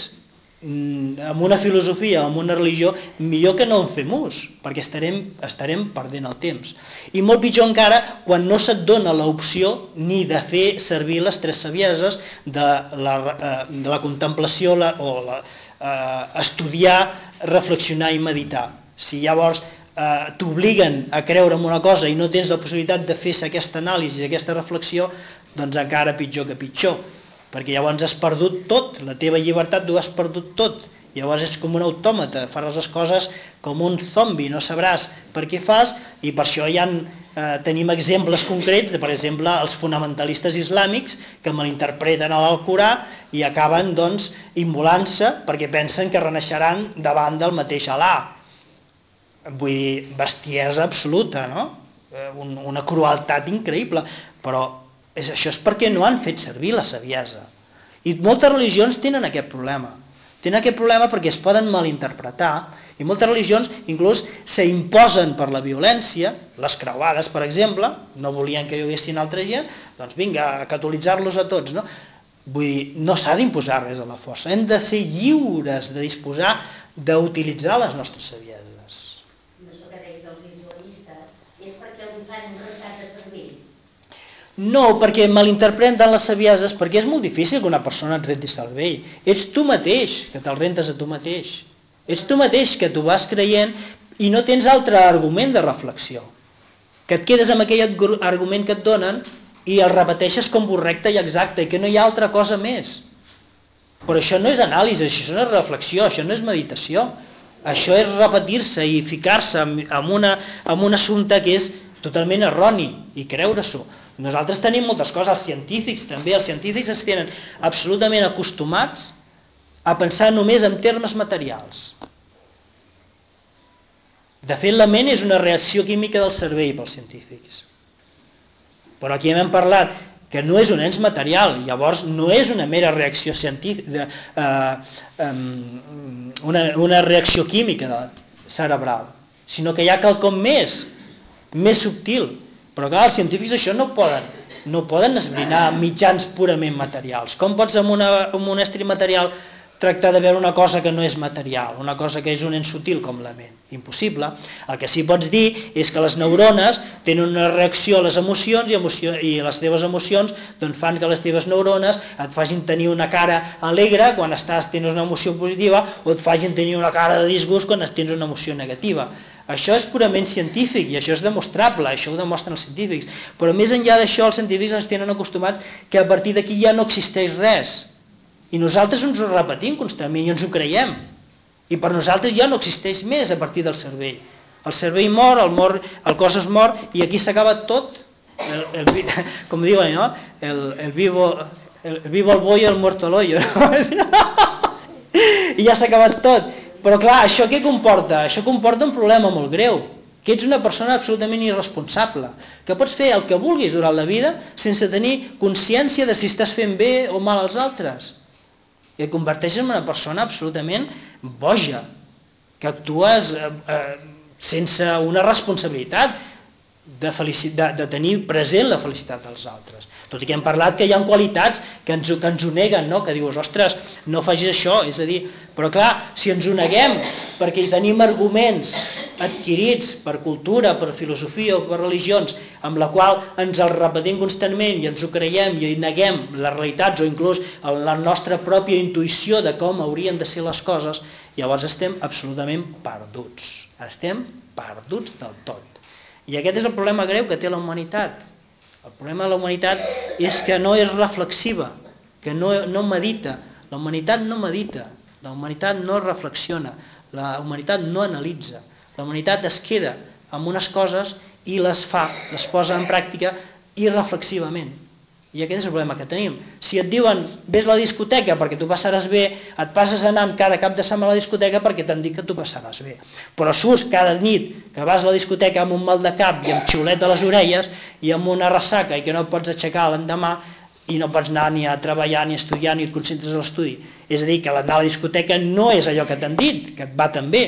amb una filosofia amb una religió, millor que no en fem ús, perquè estarem, estarem perdent el temps. I molt pitjor encara quan no se't dona l'opció ni de fer servir les tres savieses de la, eh, de la contemplació la, o la, eh, estudiar, reflexionar i meditar. Si llavors eh, t'obliguen a creure en una cosa i no tens la possibilitat de fer aquesta anàlisi, aquesta reflexió, doncs encara pitjor que pitjor perquè llavors has perdut tot, la teva llibertat ho has perdut tot, llavors és com un autòmata, faràs les coses com un zombi, no sabràs per què fas, i per això ja eh, tenim exemples concrets, de, per exemple, els fonamentalistes islàmics que malinterpreten l'Alcorà i acaben doncs, immolant-se perquè pensen que reneixeran davant del mateix Alà. Vull dir, bestiesa absoluta, no? Eh, un, una crueltat increïble, però és, això és perquè no han fet servir la saviesa. I moltes religions tenen aquest problema. Tenen aquest problema perquè es poden malinterpretar i moltes religions inclús s'imposen per la violència, les creuades, per exemple, no volien que hi haguessin altra gent, doncs vinga, a catolitzar-los a tots, no? Vull dir, no s'ha d'imposar res a la força, hem de ser lliures de disposar d'utilitzar les nostres savieses.
Això que deies dels islamistes és perquè els fan un rescat de cervell
no, perquè malinterpreten les savieses, perquè és molt difícil que una persona et renti cervell. Ets tu mateix que te'l rentes a tu mateix. Ets tu mateix que t'ho vas creient i no tens altre argument de reflexió. Que et quedes amb aquell argument que et donen i el repeteixes com correcte i exacte i que no hi ha altra cosa més. Però això no és anàlisi, això no és reflexió, això no és meditació. Això és repetir-se i ficar-se en, una, en un assumpte que és totalment erroni i creure-s'ho. Nosaltres tenim moltes coses, els científics també, els científics es tenen absolutament acostumats a pensar només en termes materials. De fet, la ment és una reacció química del cervell pels científics. Però aquí hem parlat que no és un ens material, llavors no és una mera reacció científica, eh, um, una, una reacció química cerebral, sinó que hi ha quelcom més, més subtil, però clar, els científics això no poden, no poden esbrinar mitjans purament materials. Com pots amb, una, amb un estri material tractar de veure una cosa que no és material, una cosa que és un ent sutil com la ment. Impossible. El que sí pots dir és que les neurones tenen una reacció a les emocions i, emoció, i les teves emocions doncs, fan que les teves neurones et facin tenir una cara alegre quan estàs tens una emoció positiva o et facin tenir una cara de disgust quan tens una emoció negativa. Això és purament científic i això és demostrable, això ho demostren els científics. Però més enllà d'això, els científics ens tenen acostumat que a partir d'aquí ja no existeix res. I nosaltres ens ho repetim constantment i ens ho creiem. I per nosaltres ja no existeix més a partir del cervell. El cervell mor, el, mor, el cos es mor i aquí s'acaba tot. El, el, com diuen, no? El, el, vivo, el, el vivo el bollo, el muerto el hoyo. No? I ja s'ha acabat tot. Però clar, això què comporta? Això comporta un problema molt greu, que ets una persona absolutament irresponsable, que pots fer el que vulguis durant la vida sense tenir consciència de si estàs fent bé o mal als altres. I et converteixes en una persona absolutament boja, que actues eh, eh, sense una responsabilitat. De, de, de tenir present la felicitat dels altres. Tot i que hem parlat que hi ha qualitats que ens, que ens ho neguen, no? que dius, ostres, no facis això, és a dir, però clar, si ens ho neguem perquè hi tenim arguments adquirits per cultura, per filosofia o per religions, amb la qual ens el repetim constantment i ens ho creiem i neguem les realitats o inclús la nostra pròpia intuïció de com haurien de ser les coses, llavors estem absolutament perduts. Estem perduts del tot. I aquest és el problema greu que té la humanitat. El problema de la humanitat és que no és reflexiva, que no, no medita. La humanitat no medita, la humanitat no reflexiona, la humanitat no analitza. La humanitat es queda amb unes coses i les fa, les posa en pràctica irreflexivament. I aquest és el problema que tenim. Si et diuen, vés a la discoteca perquè tu passaràs bé, et passes anant cada cap de setmana a la discoteca perquè t'han dit que tu passaràs bé. Però surts cada nit que vas a la discoteca amb un mal de cap i amb xiulet a les orelles i amb una ressaca i que no pots aixecar l'endemà i no pots anar ni a treballar, ni a estudiar, ni et concentres a l'estudi. És a dir, que l'anar a la discoteca no és allò que t'han dit, que et va tan bé,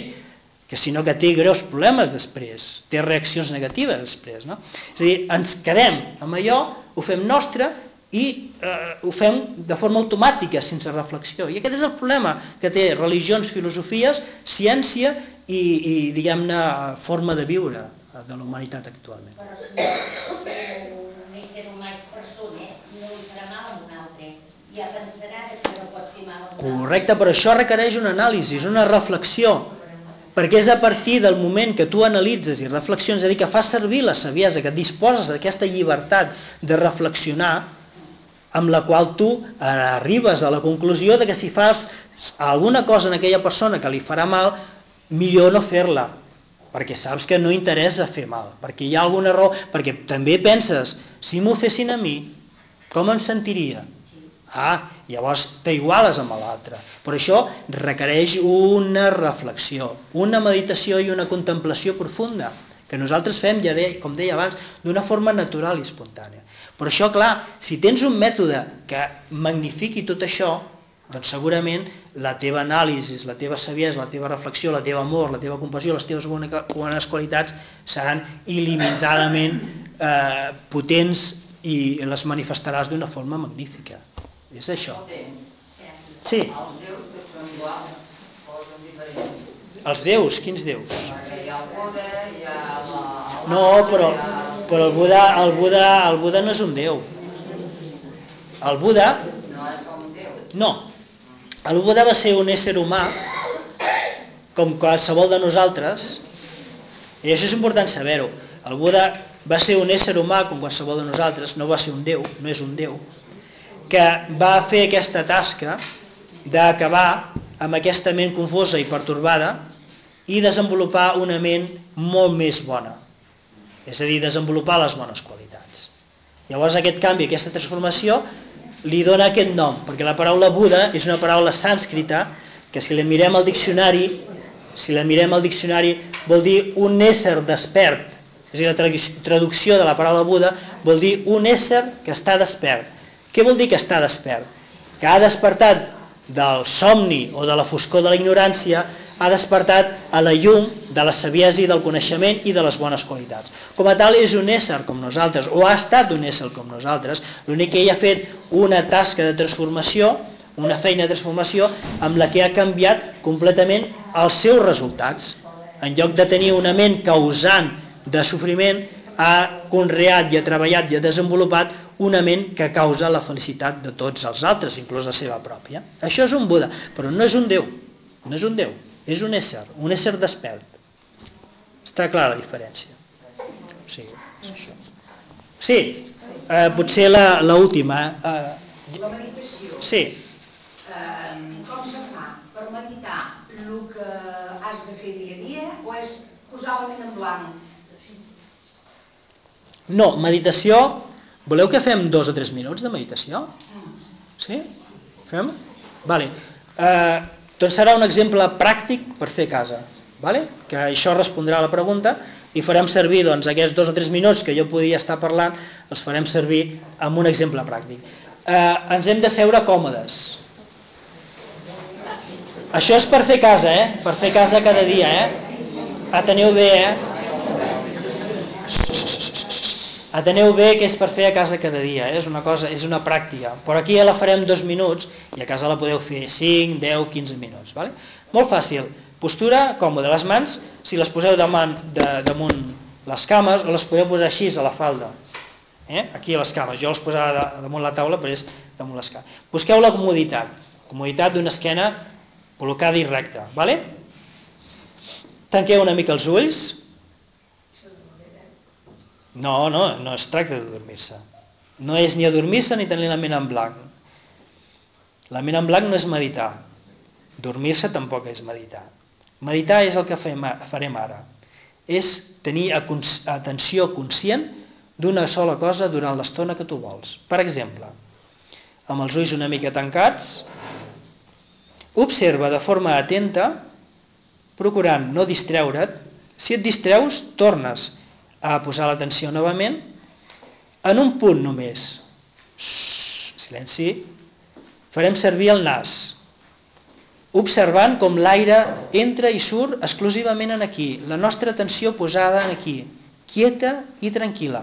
que sinó que té greus problemes després, té reaccions negatives després. No? És a dir, ens quedem amb allò ho fem nostre i eh, ho fem de forma automàtica, sense reflexió. I aquest és el problema que té religions, filosofies, ciència i, i diguem-ne, forma de viure de la humanitat actualment.
Però si un ésser humà és persona, no li farà mal a un altre. Ja pensarà que no pot fer mal a un altre.
Correcte, però això requereix una anàlisi, una reflexió perquè és a partir del moment que tu analitzes i reflexiones, és a dir, que fas servir la saviesa, que disposes d'aquesta llibertat de reflexionar, amb la qual tu arribes a la conclusió de que si fas alguna cosa en aquella persona que li farà mal, millor no fer-la, perquè saps que no interessa fer mal, perquè hi ha alguna raó, perquè també penses, si m'ho fessin a mi, com em sentiria? Ah, llavors t'iguales amb l'altre. Per això requereix una reflexió, una meditació i una contemplació profunda, que nosaltres fem, ja de, com deia abans, d'una forma natural i espontània. Per això, clar, si tens un mètode que magnifiqui tot això, doncs segurament la teva anàlisi, la teva saviesa, la teva reflexió, la teva amor, la teva compassió, les teves bones qualitats seran il·limitadament eh, potents i les manifestaràs d'una forma magnífica. És això. Sí.
Els déus?
Quins déus? No, però, però el, Buda, el, Buda, el Buda no és un déu. El Buda...
No.
El Buda va ser un ésser humà com qualsevol de nosaltres i això és important saber-ho. El Buda va ser un ésser humà com qualsevol de nosaltres, no va ser un déu, no és un déu, que va fer aquesta tasca d'acabar amb aquesta ment confosa i pertorbada i desenvolupar una ment molt més bona, és a dir, desenvolupar les bones qualitats. Llavors aquest canvi, aquesta transformació, li dona aquest nom, perquè la paraula Buda és una paraula sànscrita que si la mirem al diccionari, si la mirem al diccionari vol dir un ésser despert, és a dir, la traducció de la paraula Buda vol dir un ésser que està despert, què vol dir que està despert? Que ha despertat del somni o de la foscor de la ignorància, ha despertat a la llum de la saviesa i del coneixement i de les bones qualitats. Com a tal és un ésser com nosaltres, o ha estat un ésser com nosaltres, l'únic que ell ha fet una tasca de transformació, una feina de transformació, amb la que ha canviat completament els seus resultats. En lloc de tenir una ment causant de sofriment, ha conreat i ha treballat i ha desenvolupat una ment que causa la felicitat de tots els altres, inclús la seva pròpia. Això és un Buda, però no és un Déu, no és un Déu, és un ésser, un ésser despert. Està clara la diferència. Sí, és això. Sí, eh, potser l'última.
Eh, la meditació.
Sí.
Eh, com se fa per meditar el que has de fer dia a dia o és posar la ment en blanc?
No, meditació Voleu que fem dos o tres minuts de meditació? Sí? Fem? Vale. Eh, doncs serà un exemple pràctic per fer a casa. Vale? Que això respondrà a la pregunta i farem servir doncs, aquests dos o tres minuts que jo podia estar parlant, els farem servir amb un exemple pràctic. Eh, ens hem de seure còmodes. Això és per fer casa, eh? Per fer casa cada dia, eh? Ateneu bé, eh? Ateneu bé que és per fer a casa cada dia, eh? és una cosa, és una pràctica. Però aquí ja la farem dos minuts i a casa la podeu fer 5, 10, 15 minuts. Vale? Molt fàcil. Postura còmoda. Les mans, si les poseu damunt, de, damunt les cames, o les podeu posar així a la falda. Eh? Aquí a les cames. Jo les posava damunt la taula, però és damunt les cames. Busqueu la comoditat. Comoditat d'una esquena col·locada i recta. Vale? Tanqueu una mica els ulls no, no, no es tracta de dormir-se. No és ni adormir-se ni tenir la ment en blanc. La ment en blanc no és meditar. Dormir-se tampoc és meditar. Meditar és el que farem ara. És tenir atenció conscient d'una sola cosa durant l'estona que tu vols. Per exemple, amb els ulls una mica tancats, observa de forma atenta, procurant no distreure't. Si et distreus, tornes a posar l'atenció novament en un punt només. Silenci. Farem servir el nas, observant com l'aire entra i surt exclusivament en aquí, la nostra atenció posada en aquí, quieta i tranquil·la.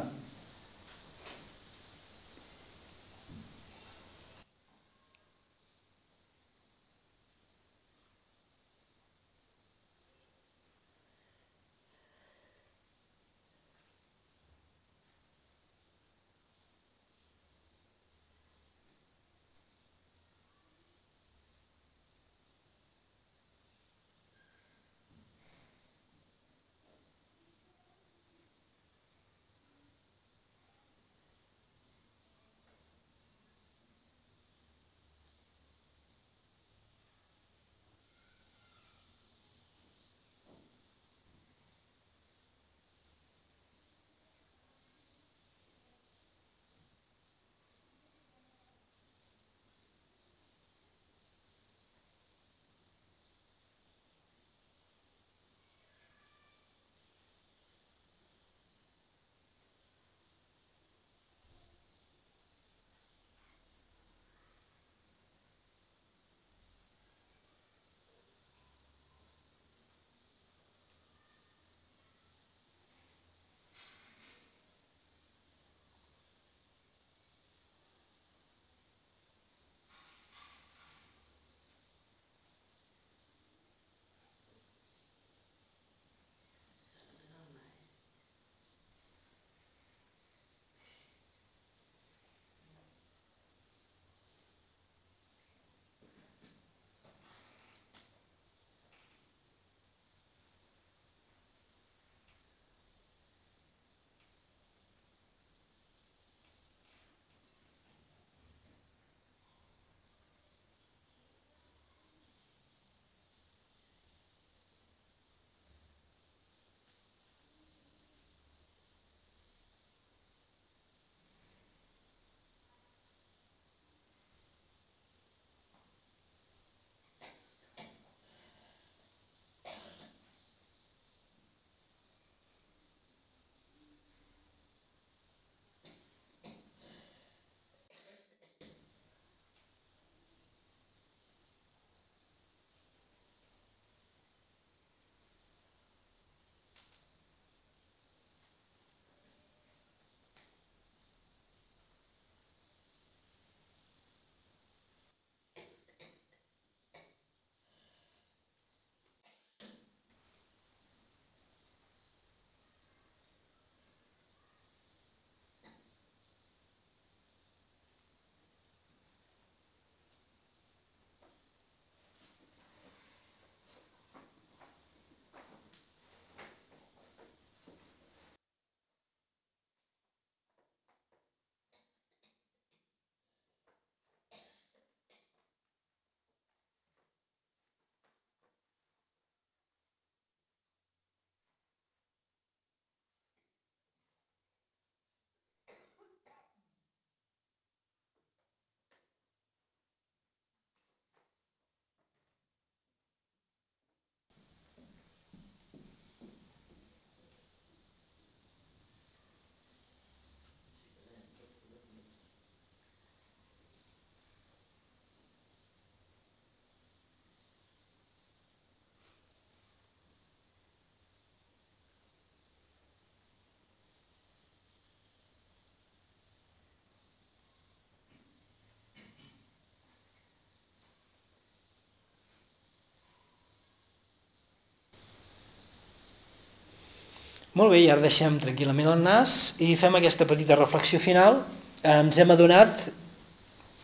Molt bé, i ara deixem tranquil·lament el nas i fem aquesta petita reflexió final. Ens hem adonat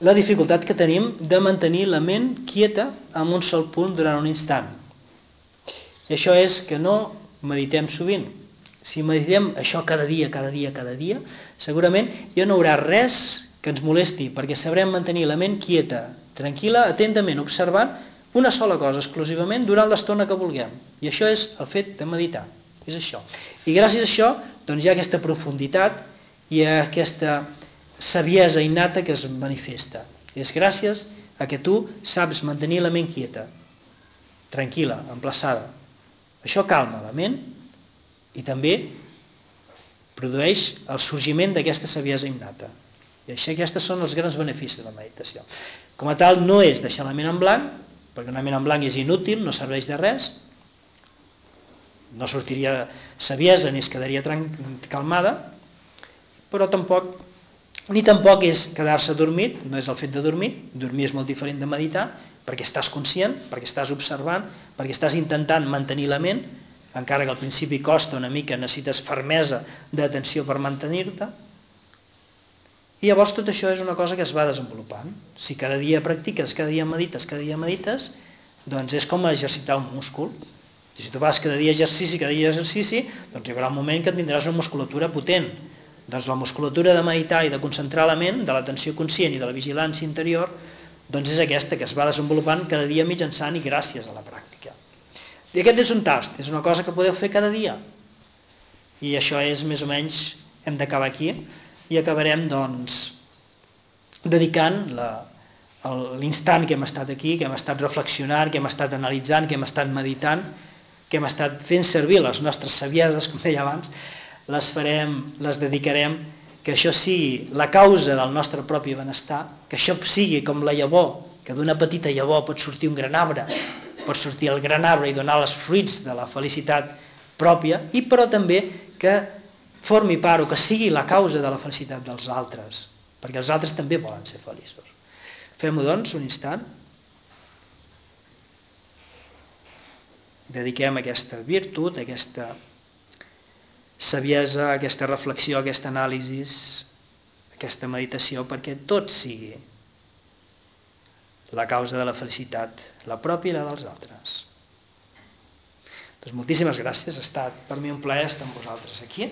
la dificultat que tenim de mantenir la ment quieta en un sol punt durant un instant. I això és que no meditem sovint. Si meditem això cada dia, cada dia, cada dia, segurament ja no hi haurà res que ens molesti, perquè sabrem mantenir la ment quieta, tranquil·la, atentament, observant una sola cosa exclusivament durant l'estona que vulguem. I això és el fet de meditar. És això. I gràcies a això doncs hi ha aquesta profunditat i aquesta saviesa innata que es manifesta. És gràcies a que tu saps mantenir la ment quieta, tranquil·la, emplaçada. Això calma la ment i també produeix el sorgiment d'aquesta saviesa innata. I això, aquests són els grans beneficis de la meditació. Com a tal, no és deixar la ment en blanc, perquè una ment en blanc és inútil, no serveix de res, no sortiria saviesa ni es quedaria calmada, però tampoc ni tampoc és quedar-se dormit, no és el fet de dormir, dormir és molt diferent de meditar, perquè estàs conscient, perquè estàs observant, perquè estàs intentant mantenir la ment, encara que al principi costa una mica, necessites fermesa d'atenció per mantenir-te, i llavors tot això és una cosa que es va desenvolupant. Si cada dia practiques, cada dia medites, cada dia medites, doncs és com exercitar un múscul. I si tu vas cada dia exercici, cada dia exercici, doncs hi haurà un moment que tindràs una musculatura potent. Doncs la musculatura de meditar i de concentrar la ment, de l'atenció conscient i de la vigilància interior, doncs és aquesta que es va desenvolupant cada dia mitjançant i gràcies a la pràctica. I aquest és un tast, és una cosa que podeu fer cada dia. I això és més o menys, hem d'acabar aquí, i acabarem doncs dedicant l'instant que hem estat aquí, que hem estat reflexionant, que hem estat analitzant, que hem estat meditant, que hem estat fent servir les nostres savieses, com deia abans, les farem, les dedicarem, que això sigui la causa del nostre propi benestar, que això sigui com la llavor, que d'una petita llavor pot sortir un gran arbre, pot sortir el gran arbre i donar els fruits de la felicitat pròpia, i però també que formi part o que sigui la causa de la felicitat dels altres, perquè els altres també volen ser feliços. Fem-ho, doncs, un instant. Dediquem aquesta virtut, aquesta saviesa, aquesta reflexió, aquesta anàlisi, aquesta meditació, perquè tot sigui la causa de la felicitat, la pròpia i la dels altres. Doncs moltíssimes gràcies, ha estat per mi un plaer estar amb vosaltres aquí.